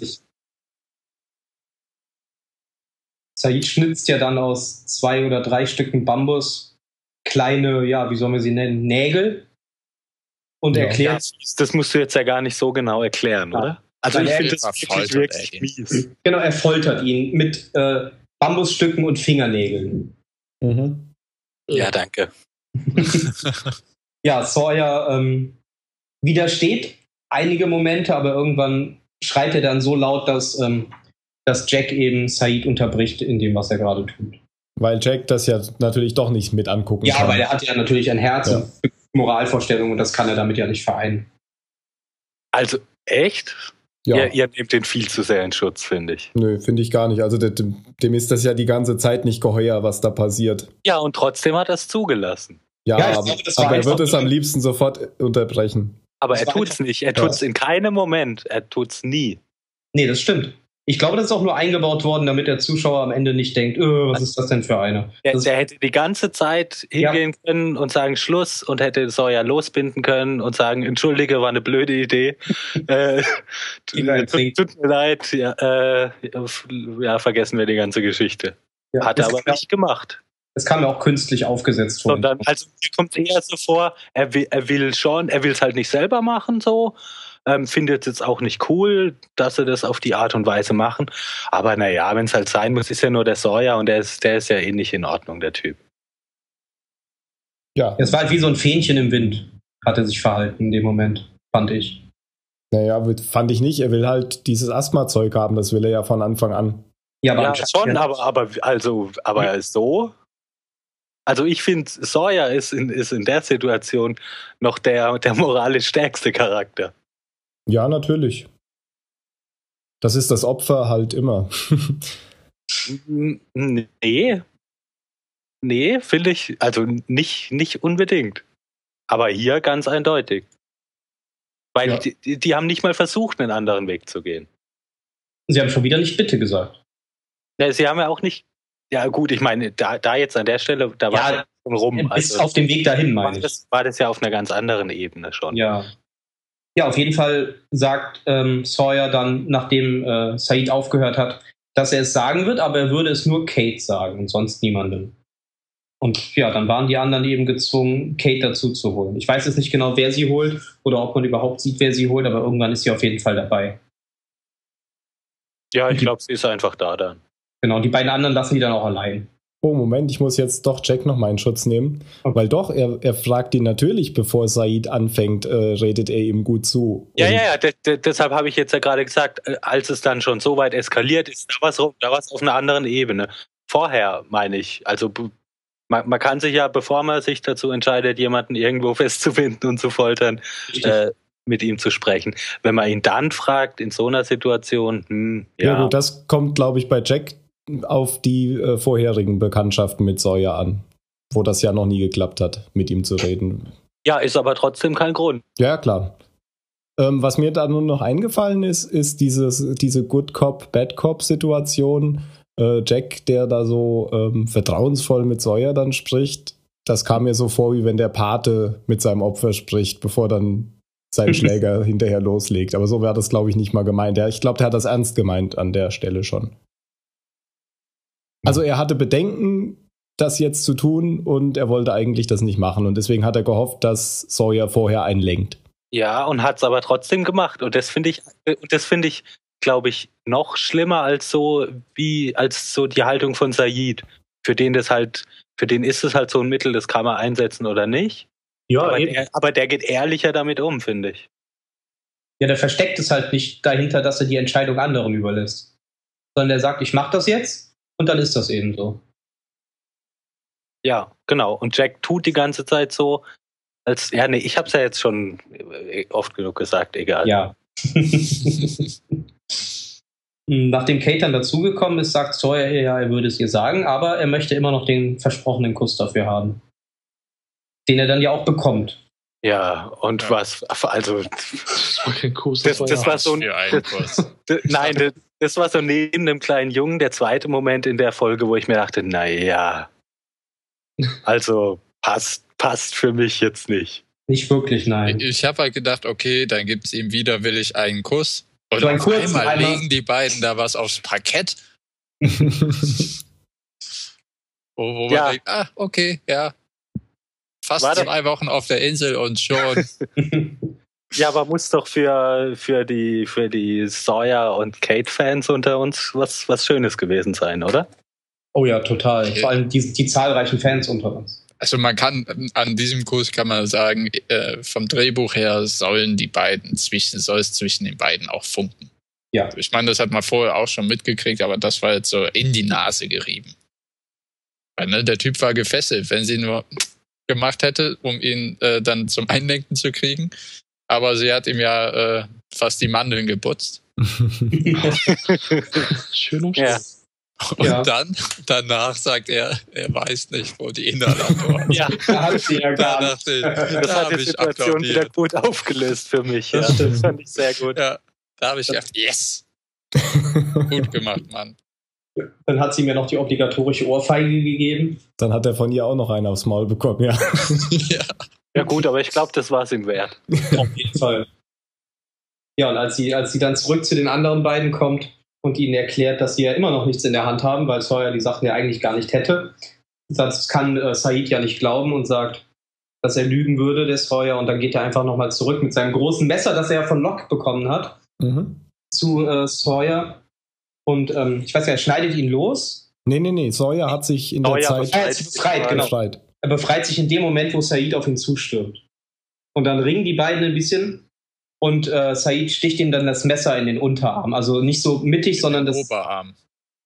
Said schnitzt ja dann aus zwei oder drei Stücken Bambus kleine, ja, wie sollen wir sie nennen, Nägel und ja, erklärt. das musst du jetzt ja gar nicht so genau erklären, ja. oder? Also ich finde das wirklich, wirklich mies. Genau, er foltert ihn mit äh, Bambusstücken und Fingernägeln. Mhm. Ja, danke. ja, Sawyer ähm, widersteht einige Momente, aber irgendwann schreit er dann so laut, dass, ähm, dass Jack eben Said unterbricht in dem, was er gerade tut. Weil Jack das ja natürlich doch nicht mit angucken Ja, kann. weil er hat ja natürlich ein Herz Ja. und Moralvorstellungen und das kann er damit ja nicht vereinen. Also echt? ja. Ihr, ihr nehmt den viel zu sehr in Schutz, finde ich. Nö, finde ich gar nicht. Also dem, dem ist das ja die ganze Zeit nicht geheuer, was da passiert. Ja, und trotzdem hat er es zugelassen. Ja, Ja, aber, glaube, aber er wird es am liebsten sofort unterbrechen. Aber Das er war tut's nicht. Er Ja. tut's in keinem Moment. Er tut's nie. Nee, das stimmt. Ich glaube, das ist auch nur eingebaut worden, damit der Zuschauer am Ende nicht denkt, öh, was ist das denn für eine? Der, der hätte die ganze Zeit Ja. hingehen können und sagen Schluss und hätte Sawyer losbinden können und sagen, entschuldige, war eine blöde Idee. äh, tut, tut mir leid, ja, äh, ja, vergessen wir die ganze Geschichte. Ja, Hat er aber kam- nicht gemacht. Das kam mir auch künstlich aufgesetzt vor. Sondern, also mir kommt eher so vor, er will, er will schon, er will es halt nicht selber machen, so. Ähm, findet es jetzt auch nicht cool, dass sie das auf die Art und Weise machen. Aber naja, wenn es halt sein muss, ist ja nur der Sawyer und der ist, der ist ja eh nicht in Ordnung, der Typ. Ja, Es war halt wie so ein Fähnchen im Wind, hat er sich verhalten in dem Moment, fand ich. naja, fand ich nicht. Er will halt dieses Asthma-Zeug haben, das will er ja von Anfang an. Ja, aber Ja, schon, aber, aber, also, aber so. Also ich finde, Sawyer ist in, ist in der Situation noch der, der moralisch stärkste Charakter. Ja, natürlich. Das ist das Opfer halt immer. Nee. Nee, finde ich, also nicht, nicht unbedingt. Aber hier ganz eindeutig. Weil Ja. die, die, die haben nicht mal versucht, einen anderen Weg zu gehen. Sie haben schon wieder nicht bitte gesagt. Ja, sie haben ja auch nicht. Ja, gut, ich meine, da, da jetzt an der Stelle, da war Ja, es schon rum. Bis Also, auf dem Weg dahin, war, meine ich. das, war das ja auf einer ganz anderen Ebene schon. Ja. Ja, auf jeden Fall sagt ähm, Sawyer dann, nachdem äh, Said aufgehört hat, dass er es sagen wird, aber er würde es nur Kate sagen und sonst niemandem. Und ja, dann waren die anderen eben gezwungen, Kate dazu zu holen. Ich weiß jetzt nicht genau, wer sie holt oder ob man überhaupt sieht, wer sie holt, aber irgendwann ist sie auf jeden Fall dabei. Ja, ich glaube, sie ist einfach da dann. Genau, die beiden anderen lassen die dann auch allein. Oh, Moment, ich muss jetzt doch Jack noch mal in Schutz nehmen. Okay. Weil doch, er, er fragt ihn natürlich, bevor Said anfängt, äh, redet er ihm gut zu. Ja, ja, ja, de de deshalb habe ich jetzt ja gerade gesagt, äh, als es dann schon so weit eskaliert ist, da war es da war's auf einer anderen Ebene. Vorher, meine ich, also man, man kann sich ja, bevor man sich dazu entscheidet, jemanden irgendwo festzubinden und zu foltern, äh, mit ihm zu sprechen. Wenn man ihn dann fragt, in so einer Situation, hm, Ja, ja, gut, das kommt, glaube ich, bei Jack auf die äh, vorherigen Bekanntschaften mit Sawyer an, wo das ja noch nie geklappt hat, mit ihm zu reden. ja, ist aber trotzdem kein Grund. Ja, klar. Ähm, was mir da nun noch eingefallen ist, ist dieses, diese Good Cop, Bad Cop-Situation. Äh, Jack, der da so ähm, vertrauensvoll mit Sawyer dann spricht, das kam mir so vor, wie wenn der Pate mit seinem Opfer spricht, bevor dann sein Schläger hinterher loslegt. Aber so wäre das, glaube ich, nicht mal gemeint. Ja, ich glaube, der hat das ernst gemeint an der Stelle schon. Also er hatte Bedenken, das jetzt zu tun und er wollte eigentlich das nicht machen und deswegen hat er gehofft, dass Sawyer vorher einlenkt. Ja, und hat es aber trotzdem gemacht. Und das finde ich, und das finde ich, glaube ich, noch schlimmer als so wie als so die Haltung von Said. Für den das halt, für den ist es halt so ein Mittel, das kann man einsetzen oder nicht. ja, aber, eben. der, aber der geht ehrlicher damit um, finde ich. ja, der versteckt es halt nicht dahinter, dass er die Entscheidung anderen überlässt. Sondern der sagt, ich mache das jetzt und dann ist das eben so. Ja, genau. Und Jack tut die ganze Zeit so, als, ja, nee, ich habe es ja jetzt schon äh, oft genug gesagt, egal. Ja. Nachdem Kate dann dazugekommen ist, sagt Sawyer, ja, er würde es ihr sagen, aber er möchte immer noch den versprochenen Kuss dafür haben. Den er dann ja auch bekommt. Ja, und Ja. was, also, Das war kein Kuss. Das- das ja- war so ein- d- nein, das war so neben dem kleinen Jungen der zweite Moment in der Folge, wo ich mir dachte, naja, also passt, passt für mich jetzt nicht. Nicht wirklich, nein. Ich habe halt gedacht, okay, dann gibt's ihm widerwillig einen Kuss. Und So einen auf kurzen einmal einmal- legen die beiden da was aufs Parkett, wo, wo Ja. man denkt, ah, okay, ja. Fast War zwei Wochen auf der Insel und schon. Ja, aber muss doch für, für die, für die Sawyer und Kate-Fans unter uns was, was Schönes gewesen sein, oder? oh ja, total. Vor allem die, die zahlreichen Fans unter uns. Also man kann an diesem Kurs kann man sagen, äh, vom Drehbuch her sollen die beiden zwischen, soll es zwischen den beiden auch funken. Ja. Ich meine, das hat man vorher auch schon mitgekriegt, aber das war jetzt so in die Nase gerieben. Weil, ne, der Typ war gefesselt, wenn sie nur gemacht hätte, um ihn äh, dann zum Einlenken zu kriegen. Aber sie hat ihm ja äh, fast die Mandeln geputzt. Schön umschrieben. Ja. Und Ja. dann, danach sagt er, er weiß nicht, wo die Inhalation war. Ja, Da hat sie ja Da gar nicht. ich, das da hat habe die Situation wieder gut aufgelöst für mich. Ja. Das fand ich sehr gut. Ja, da habe ich gedacht, yes, gut gemacht, Mann. Dann hat sie mir noch die obligatorische Ohrfeige gegeben. Dann hat er von ihr auch noch einen aufs Maul bekommen, ja. ja. Ja gut, aber ich glaube, das war es ihm wert. Auf jeden Fall. Ja, und als sie, als sie dann zurück zu den anderen beiden kommt und ihnen erklärt, dass sie ja immer noch nichts in der Hand haben, weil Sawyer die Sachen ja eigentlich gar nicht hätte, das kann äh, Said ja nicht glauben und sagt, dass er lügen würde, der Sawyer, und dann geht er einfach nochmal zurück mit seinem großen Messer, das er ja von Locke bekommen hat, Mhm. zu äh, Sawyer. Und ähm, ich weiß ja, er schneidet ihn los. Nee, nee, nee. Sawyer hat sich in der Sawyer Zeit Ah, er ist befreit, genau. befreit. Er befreit sich in dem Moment, wo Said auf ihn zustürmt. Und dann ringen die beiden ein bisschen und äh, Said sticht ihm dann das Messer in den Unterarm. Also nicht so mittig, sondern das. Oberarm.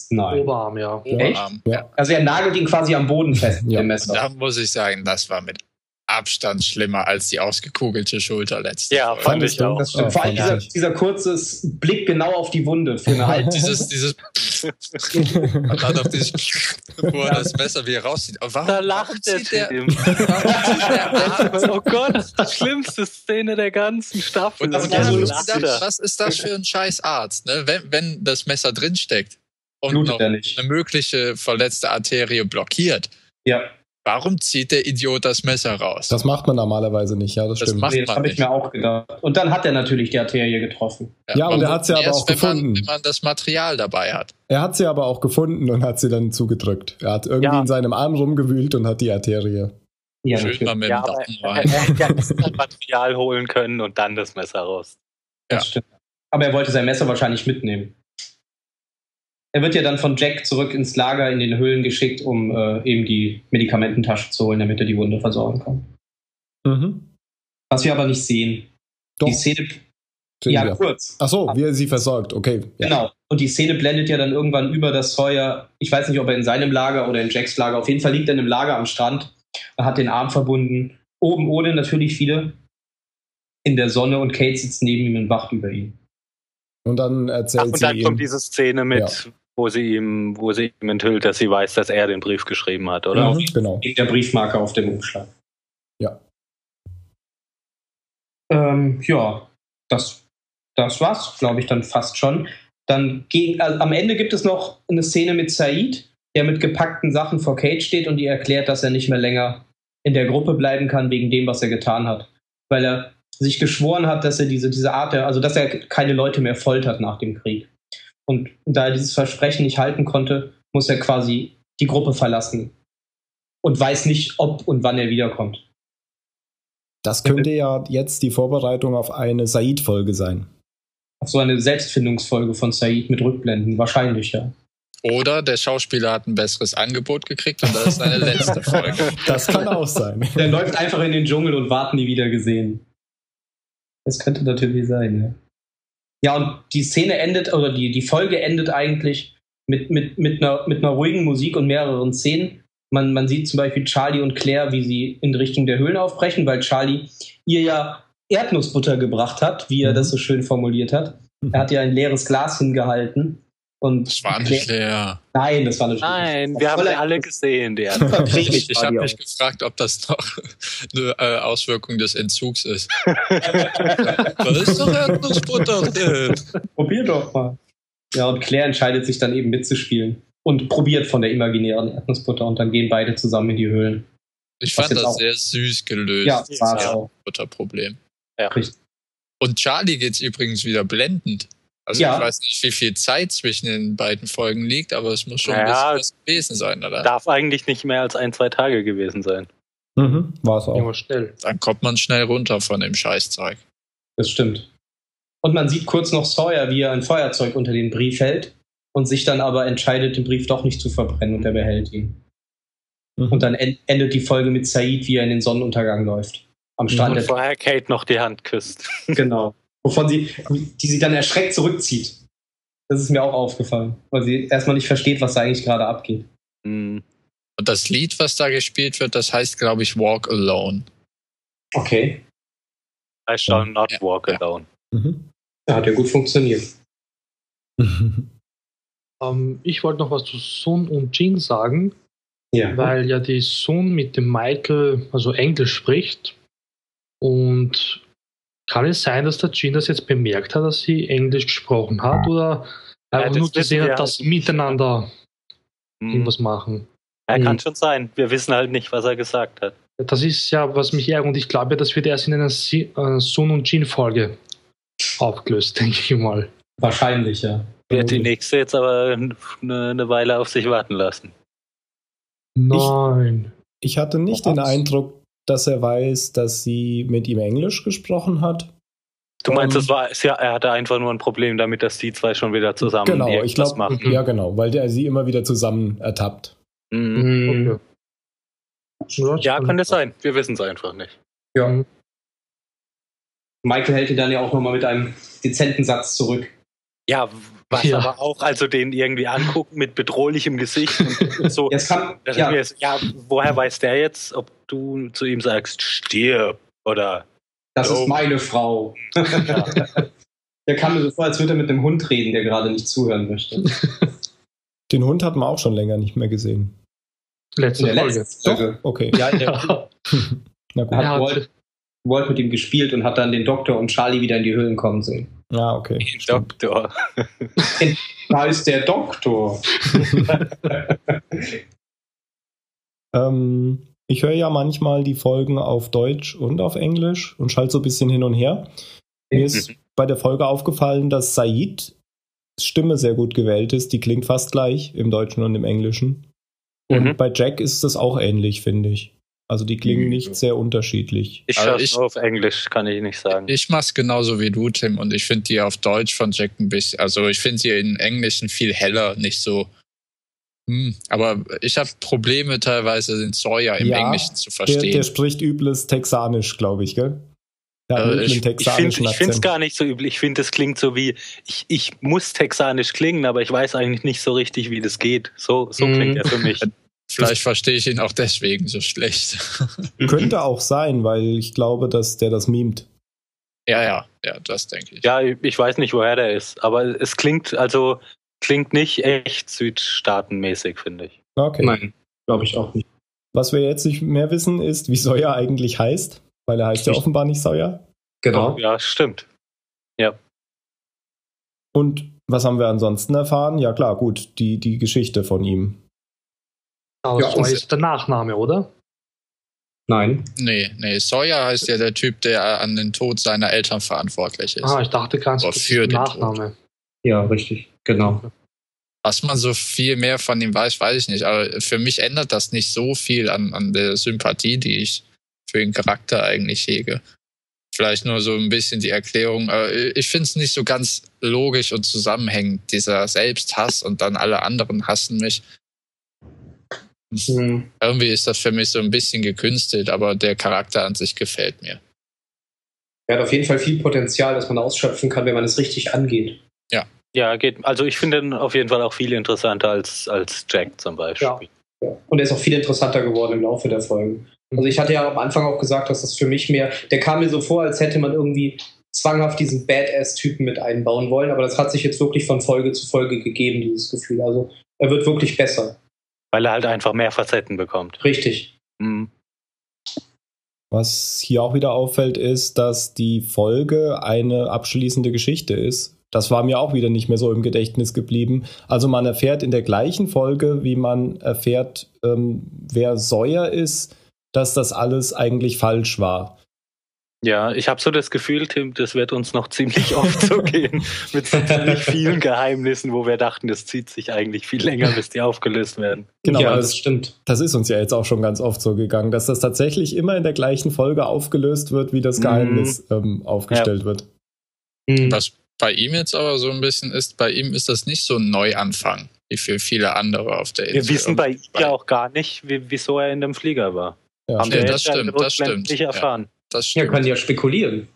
Nein. Oberarm, ja. Oberarm. Ja. Also er nagelt ihn quasi am Boden fest mit Ja. dem Messer. Da muss ich sagen, das war mit Abstand schlimmer als die ausgekugelte Schulter letzte Ja, Folge. fand ich auch. Das stimmt. Ah, Vor allem dieser, dieser kurze Blick genau auf die Wunde für eine halbe. Dieses, dieses, und dann auf dieses, wo er das Messer wieder rauszieht. Warum, Da warum lacht der zieht der, Typ. warum zieht der Arzt? oh Gott, das ist die schlimmste Szene der ganzen Staffel. Und war so gedacht, was ist das für ein scheiß Arzt, ne? wenn, wenn das Messer drinsteckt und Blutet noch eine mögliche verletzte Arterie blockiert. Ja, Warum zieht der Idiot das Messer raus? Das macht man normalerweise nicht, ja, das, Das stimmt. macht- nee, das habe ich mir auch gedacht. Und dann hat er natürlich die Arterie getroffen. Ja, und er hat's ja aber erst, auch wenn man, gefunden. wenn man das Material dabei hat. Er hat sie aber auch gefunden und hat sie dann zugedrückt. Er hat irgendwie Ja. in seinem Arm rumgewühlt und hat die Arterie. Ja, Schön mal mit Ja, dem aber Daumen er, rein. er hätte ja das Material holen können und dann das Messer raus. Das stimmt. Aber er wollte sein Messer wahrscheinlich mitnehmen. Er wird ja dann von Jack zurück ins Lager in den Höhlen geschickt, um äh, eben die Medikamententasche zu holen, damit er die Wunde versorgen kann. Mhm. Was wir aber nicht sehen. Doch, Die Szene. sehen ja, wir. kurz. Ach so, wie er sie versorgt, okay. Ja. Genau. Und die Szene blendet ja dann irgendwann über, dass Sawyer, ich weiß nicht, ob er in seinem Lager oder in Jacks Lager, auf jeden Fall liegt er in einem Lager am Strand, er hat den Arm verbunden. Oben ohne natürlich viele. In der Sonne und Kate sitzt neben ihm und wacht über ihn. Und dann Ach, erzählt und sie dann ihm. kommt diese Szene mit, Ja. Wo sie ihm, wo sie ihm enthüllt, dass sie weiß, dass er den Brief geschrieben hat, oder? Ja. Mhm, genau. Wegen der Briefmarke auf dem Umschlag. Ja. Ähm, ja, das, das war's, glaube ich, dann fast schon. Dann gegen, also am Ende gibt es noch eine Szene mit Said, der mit gepackten Sachen vor Kate steht und die erklärt, dass er nicht mehr länger in der Gruppe bleiben kann wegen dem, was er getan hat. Weil er sich geschworen hat, dass er diese, diese Art, der, also dass er keine Leute mehr foltert nach dem Krieg. Und da er dieses Versprechen nicht halten konnte, muss er quasi die Gruppe verlassen. Und weiß nicht, ob und wann er wiederkommt. Das könnte ja jetzt die Vorbereitung auf eine Said-Folge sein. Auf so eine Selbstfindungsfolge von Said mit Rückblenden. Wahrscheinlich, ja. Oder der Schauspieler hat ein besseres Angebot gekriegt und das ist seine letzte Folge. Das kann auch sein. Der läuft einfach in den Dschungel und warten nie wieder gesehen. Das könnte natürlich sein, ja. Ja, und die Szene endet, oder die, die Folge endet eigentlich mit, mit, mit, einer, mit einer ruhigen Musik und mehreren Szenen. Man, man sieht zum Beispiel Charlie und Claire, wie sie in Richtung der Höhlen aufbrechen, weil Charlie ihr ja Erdnussbutter gebracht hat, wie er Mhm. das so schön formuliert hat. Er hat ja ein leeres Glas hingehalten. Und Das war Claire- nicht leer. Nein, das war natürlich Nein, wir haben sie alle gesehen, der. Ich, ich habe mich gefragt, ob das noch eine äh, Auswirkung des Entzugs ist. da ist doch Erdnussbutter drin. Probier doch mal. Ja, und Claire entscheidet sich dann eben mitzuspielen und probiert von der imaginären Erdnussbutter und dann gehen beide zusammen in die Höhlen. Ich Was fand das auch- sehr süß gelöst. Ja, das war es auch. Butterproblem. Richtig. Und Charlie geht's übrigens wieder blendend. Also Ja. ich weiß nicht, wie viel Zeit zwischen den beiden Folgen liegt, aber es muss schon ein Ja, bisschen was gewesen sein, oder? Darf eigentlich nicht mehr als ein, zwei Tage gewesen sein. Mhm, war es auch. Immer schnell. Dann kommt man schnell runter von dem Scheißzeug. Das stimmt. Und man sieht kurz noch Sawyer, wie er ein Feuerzeug unter den Brief hält und sich dann aber entscheidet, den Brief doch nicht zu verbrennen und er behält ihn. Mhm. Und dann en- endet die Folge mit Said, wie er in den Sonnenuntergang läuft. Am Strand. Und der vorher Kate noch die Hand küsst. Genau. Wovon sie, die sie dann erschreckt zurückzieht. Das ist mir auch aufgefallen, weil sie erstmal nicht versteht, was da eigentlich gerade abgeht. Hm. Und das Lied, was da gespielt wird, das heißt, glaube ich, Walk Alone. Okay. I shall not Ja. walk alone. Mhm. Ja, hat ja gut funktioniert. Ähm, ich wollte noch was zu Sun und Jin sagen, Ja. weil ja die Sun mit dem Michael also Englisch spricht. Und kann es sein, dass der Jin das jetzt bemerkt hat, dass sie Englisch gesprochen hat? Oder einfach das nur gesehen hat, dass sie miteinander Hm. irgendwas machen? Er Mhm. kann schon sein. Wir wissen halt nicht, was er gesagt hat. Das ist ja, was mich ärgert. Und ich glaube, das wird erst in einer Si- äh, Sun und Jin-Folge aufgelöst, denke ich mal. Wahrscheinlich, ja. Wird die nächste jetzt aber eine, eine Weile auf sich warten lassen. Nein. Ich hatte nicht den Eindruck, dass er weiß, dass sie mit ihm Englisch gesprochen hat. Du meinst, Ähm, das war, ja, er hatte einfach nur ein Problem damit, dass die zwei schon wieder zusammen Genau, ich glaube, machen. Mhm. ja genau, weil der sie immer wieder zusammen ertappt. Mhm. Okay. Ja, Ja, könnte sein. Wir wissen es einfach nicht. Ja. Mhm. Michael hält ihn dann ja auch nochmal mit einem dezenten Satz zurück. Ja, was Ja. aber auch, also den irgendwie angucken mit bedrohlichem Gesicht und so. Jetzt kann, Das ja, mir, ja, woher weiß der jetzt, ob du zu ihm sagst, stirb oder das Oh. ist meine Frau. Der kam mir so vor, als würde er mit einem Hund reden, der gerade nicht zuhören möchte. Den Hund hat man auch schon länger nicht mehr gesehen. In Letzte der Folge. Folge. Okay, Ja, der na gut. Hat hat, Walt, Walt mit ihm gespielt und hat dann den Doktor und Charlie wieder in die Höhlen kommen sehen. Ja, okay. stimmt. Doktor. Da ist der Doktor. Ähm, ich höre ja manchmal die Folgen auf Deutsch und auf Englisch und schalte so ein bisschen hin und her. Mir ist Mhm. bei der Folge aufgefallen, dass Said Stimme sehr gut gewählt ist. Die klingt fast gleich im Deutschen und im Englischen. Und Mhm. bei Jack ist das auch ähnlich, finde ich. Also die klingen Mhm. nicht sehr unterschiedlich. Ich Also schaue ich- nur auf Englisch, kann ich nicht sagen. Ich mach's genauso wie du, Tim, und ich finde die auf Deutsch von Jack ein bisschen, also ich finde sie in Englischen viel heller, nicht so. Hm, aber ich habe Probleme teilweise den Sawyer im Ja, Englischen zu Der, verstehen. der spricht übles Texanisch, glaube ich, gell? Der Äh, ich- Ich finde es gar nicht so übel. Ich finde, es klingt so wie, ich, ich muss texanisch klingen, aber ich weiß eigentlich nicht so richtig, wie das geht. So, so Mhm. klingt er für mich. Vielleicht verstehe ich ihn auch deswegen so schlecht. Könnte auch sein, weil ich glaube, dass der das mimt. ja, ja, ja, das denke ich. Ja, ich weiß nicht, woher der ist, aber es klingt, also, klingt nicht echt südstaatenmäßig, finde ich. Okay. Nein, glaube ich auch nicht. Was wir jetzt nicht mehr wissen, ist, wie Sawyer eigentlich heißt. Weil er heißt ja Richtig. offenbar nicht Sawyer. Genau. Ja, stimmt. Und was haben wir ansonsten erfahren? Ja klar, gut, die, die Geschichte von ihm. Aber Ja, und- ist der Nachname, oder? Nein. Nee, nee, Sawyer heißt ja der Typ, der an den Tod seiner Eltern verantwortlich ist. Ah, ich dachte ganz für der den Tod. Nachname. Ja, richtig. Genau. Was man so viel mehr von ihm weiß, weiß ich nicht. Aber für mich ändert das nicht so viel an, an der Sympathie, die ich für den Charakter eigentlich hege. Vielleicht nur so ein bisschen die Erklärung. Ich finde es nicht so ganz logisch und zusammenhängend, dieser Selbsthass und dann alle anderen hassen mich. Hm. Irgendwie ist das für mich so ein bisschen gekünstelt, aber der Charakter an sich gefällt mir. Er hat auf jeden Fall viel Potenzial, das man ausschöpfen kann, wenn man es richtig angeht. Ja, geht. Also ich finde ihn auf jeden Fall auch viel interessanter als, als Jack zum Beispiel. Ja. Ja. Und er ist auch viel interessanter geworden im Laufe der Folgen. Also ich hatte ja am Anfang auch gesagt, dass das für mich mehr, der kam mir so vor, als hätte man irgendwie zwanghaft diesen Badass-Typen mit einbauen wollen, aber das hat sich jetzt wirklich von Folge zu Folge gegeben, dieses Gefühl. Also er wird wirklich besser. Weil er halt einfach mehr Facetten bekommt. Richtig. Mhm. Was hier auch wieder auffällt, ist, dass die Folge eine abschließende Geschichte ist. Das war mir auch wieder nicht mehr so im Gedächtnis geblieben. Also man erfährt in der gleichen Folge, wie man erfährt, ähm, wer Sawyer ist, dass das alles eigentlich falsch war. Ja, ich habe so das Gefühl, Tim, das wird uns noch ziemlich oft so gehen. Mit so ziemlich vielen Geheimnissen, wo wir dachten, das zieht sich eigentlich viel länger, bis die aufgelöst werden. Genau, ja, das das, stimmt. das ist uns ja jetzt auch schon ganz oft so gegangen, dass das tatsächlich immer in der gleichen Folge aufgelöst wird, wie das Mhm. Geheimnis ähm, aufgestellt wird. Hm. Was bei ihm jetzt aber so ein bisschen ist, bei ihm ist das nicht so ein Neuanfang. wie für viele andere auf der Wir Insel. wissen bei ihm ja auch gar nicht, wie, wieso er in dem Flieger war. Ja, Haben Nee, wir stimmt. das ja stimmt, das stimmt, nicht ja. Das Ja, stimmt. kann ja spekulieren.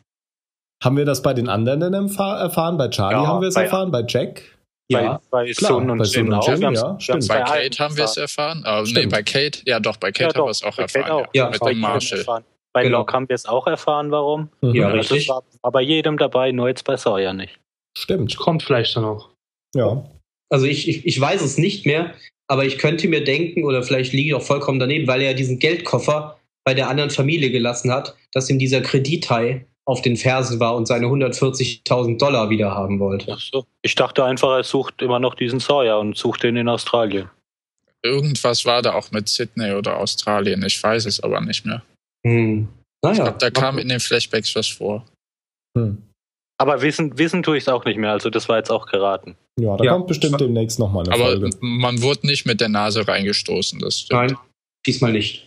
Haben wir das bei den anderen denn erfahren? Bei Charlie Ja, haben wir es erfahren, bei Jack? Ja. Bei, bei Klar, Sun und bei und auch. Haben's- ja, stimmt. Bei Kate haben wir es erfahren. Aber nee, bei Kate, ja doch, bei Kate Ja, haben doch, wir es auch erfahren. auch. Ja. Ja, Mit Bei dem Marshall. erfahren. Bei Genau. Locke haben wir es auch erfahren, warum. Mhm. Ja, Also richtig. war, war bei jedem dabei, nur jetzt bei Sawyer nicht. Stimmt. Kommt vielleicht dann noch. Ja. Also ich, ich, ich weiß es nicht mehr, aber ich könnte mir denken, oder vielleicht liege ich auch vollkommen daneben, weil er ja diesen Geldkoffer bei der anderen Familie gelassen hat, dass ihm dieser Kredithai auf den Fersen war und seine 140.000 Dollar wieder haben wollte. Ach so. Ich dachte einfach, er sucht immer noch diesen Sawyer und sucht den in Australien. Irgendwas war da auch mit Sydney oder Australien. Ich weiß es aber nicht mehr. Hm. Ich Naja, glaube, da kam in den Flashbacks was vor. Hm. Aber wissen, wissen tue ich es auch nicht mehr, also das war jetzt auch geraten. Ja, da Ja. kommt bestimmt demnächst nochmal eine Aber Folge. man wurde nicht mit der Nase reingestoßen. Das stimmt. Nein, diesmal nicht.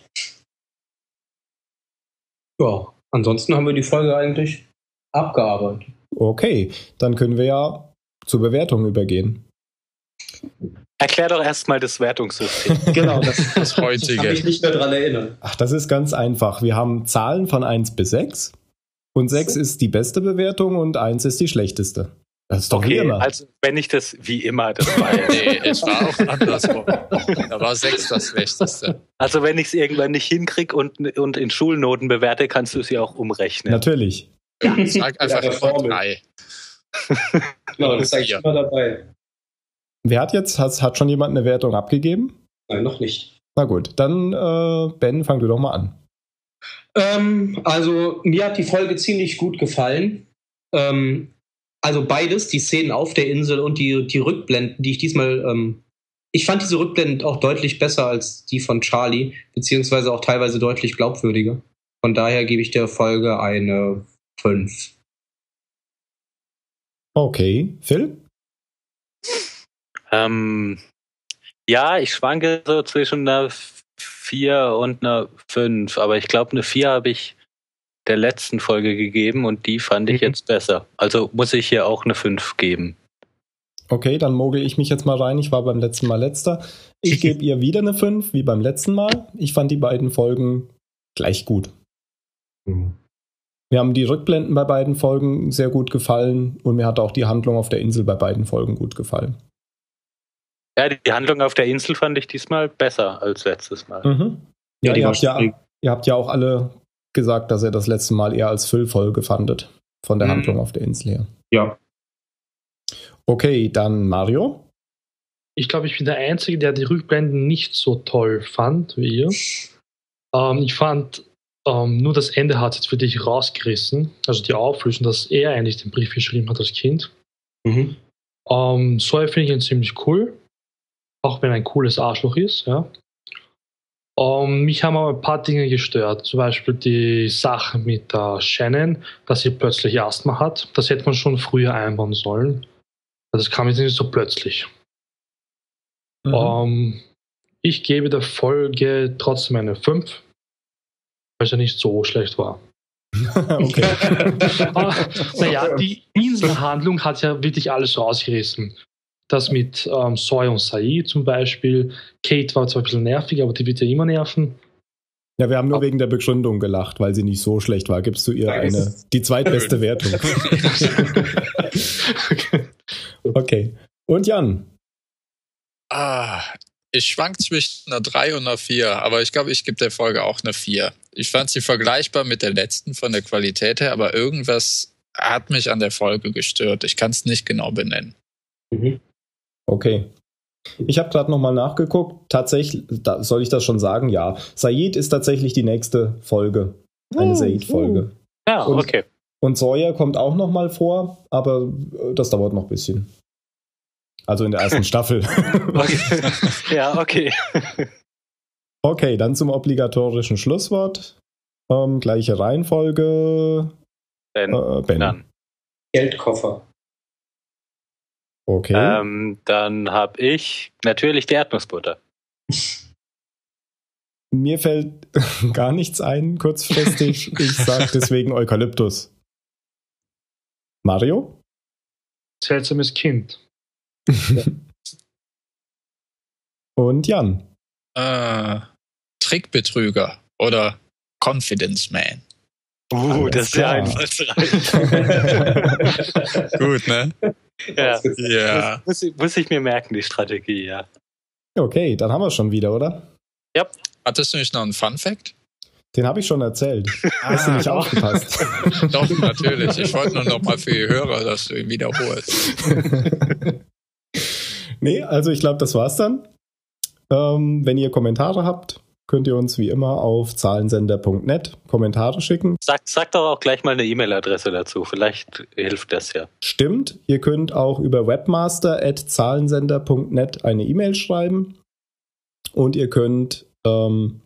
Ja, ansonsten haben wir die Folge eigentlich abgearbeitet. Okay, dann können wir ja zur Bewertung übergehen. Erklär doch erstmal das Wertungssystem. Genau, das, Das kann heutige. mich nicht mehr dran erinnern. Ach, das ist ganz einfach. Wir haben Zahlen von 1 bis 6 und 6 ist die beste Bewertung und 1 ist die schlechteste. Das ist doch wie Okay, immer. also wenn ich das wie immer das weiß. Nee, es war auch andersrum. Da war sechs das Schlechteste. Also wenn ich es irgendwann nicht hinkriege und, und in Schulnoten bewerte, kannst du sie auch umrechnen. Natürlich. Sag einfach Ja, Formel. drei. Genau, das sage ich Ja. immer dabei. Wer hat jetzt, hat, hat schon jemand eine Wertung abgegeben? Nein, noch nicht. Na gut, dann äh, Ben, fang du doch mal an. Ähm, also mir hat die Folge ziemlich gut gefallen. Ähm, also beides, die Szenen auf der Insel und die, die Rückblenden, die ich diesmal. Ähm, ich fand diese Rückblenden auch deutlich besser als die von Charlie, beziehungsweise auch teilweise deutlich glaubwürdiger. Von daher gebe ich der Folge eine 5. Okay, Phil? Ähm, ja, ich schwanke so zwischen einer 4 und einer 5, aber ich glaube, eine 4 habe ich der letzten Folge gegeben und die fand ich Mhm. jetzt besser. Also muss ich hier auch eine 5 geben. Okay, dann mogel ich mich jetzt mal rein. Ich war beim letzten Mal letzter. Ich gebe ihr wieder eine 5, wie beim letzten Mal. Ich fand die beiden Folgen gleich gut. Mir haben die Rückblenden bei beiden Folgen sehr gut gefallen und mir hat auch die Handlung auf der Insel bei beiden Folgen gut gefallen. Ja, die Handlung auf der Insel fand ich diesmal besser als letztes Mal. Mhm. Ja, Ja, die ihr, habt ja, ihr habt ja auch alle gesagt, dass ihr das letzte Mal eher als Füllfolge fandet. Von der Mhm. Handlung auf der Insel her. Ja. Okay, dann Mario. Ich glaube, ich bin der Einzige, der die Rückblenden nicht so toll fand wie ihr. Ähm, ich fand, ähm, nur das Ende hat jetzt für dich rausgerissen. Also die Auflösung, dass er eigentlich den Brief geschrieben hat als Kind. Mhm. Ähm, Sawyer finde ich ihn ziemlich cool. Auch wenn er ein cooles Arschloch ist, ja. Ähm, mich haben aber ein paar Dinge gestört. Zum Beispiel die Sache mit der Shannon, dass sie plötzlich Asthma hat. Das hätte man schon früher einbauen sollen. Das kam jetzt nicht so plötzlich. Mhm. Ähm, ich gebe der Folge trotzdem eine 5, weil sie nicht so schlecht war. okay. Naja, die Inselhandlung hat ja wirklich alles rausgerissen. Das mit ähm, Soy und Said zum Beispiel. Kate war zwar ein bisschen nervig, aber die wird ja immer nerven. Ja, wir haben nur wegen der Begründung gelacht, weil sie nicht so schlecht war. Gibst du ihr Nein, eine, die zweitbeste Wertung. Okay. Und Jan? Ah, ich schwank zwischen einer 3 und einer 4, aber ich glaube, ich gebe der Folge auch eine 4. Ich fand sie vergleichbar mit der letzten von der Qualität her, aber irgendwas hat mich an der Folge gestört. Ich kann es nicht genau benennen. Mhm. Okay. Ich habe gerade nochmal nachgeguckt. Tatsächlich, da, soll ich das schon sagen? Ja. Said ist tatsächlich die nächste Folge. Eine Uh, Said-Folge. Ja, Und- okay. Und Sawyer kommt auch nochmal vor, aber äh, das dauert noch ein bisschen. Also in der ersten Staffel. okay. ja, okay. Okay, dann zum obligatorischen Schlusswort. Ähm, gleiche Reihenfolge. Dann, Äh, ben. dann, Geldkoffer. Okay. ähm, dann habe ich natürlich die Erdnussbutter. Mir fällt gar nichts ein, kurzfristig. Ich sag deswegen Eukalyptus. Mario? Seltsames Kind. Und Jan. Äh, Trickbetrüger oder Confidence Man. Uh, Alles das ist sehr klar. einfallsreich. Gut, ne? ja. Ja. Muss, ich- muss ich mir merken, die Strategie, ja. Okay, dann haben wir es schon wieder, oder? Hattest du nicht noch einen Fun Fact? Den habe ich schon erzählt. Hast du nicht doch. aufgepasst? Doch, natürlich. Ich wollte nur noch mal für die Hörer, dass du ihn wiederholst. nee, also ich glaube, das war's dann. Ähm, wenn ihr Kommentare habt, könnt ihr uns wie immer auf zahlensender.net Kommentare schicken. Sag, sag doch auch gleich mal eine E-Mail-Adresse dazu. Vielleicht hilft das ja. Stimmt, ihr könnt auch über webmaster.zahlensender.net eine E-Mail schreiben. Und ihr könnt ähm,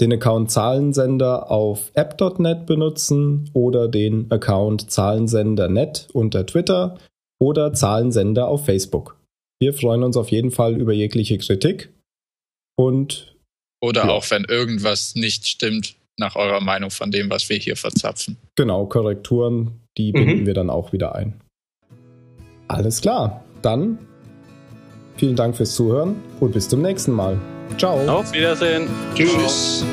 den Account Zahlensender auf app.net benutzen oder den Account Zahlensender.net unter Twitter oder Zahlensender auf Facebook. Wir freuen uns auf jeden Fall über jegliche Kritik. Und Oder Ja. auch wenn irgendwas nicht stimmt, nach eurer Meinung von dem, was wir hier verzapfen. genau, Korrekturen, die Mhm. binden wir dann auch wieder ein. Alles klar, dann vielen Dank fürs Zuhören und bis zum nächsten Mal. Ciao. Auf Wiedersehen. Tschüss. Tschüss.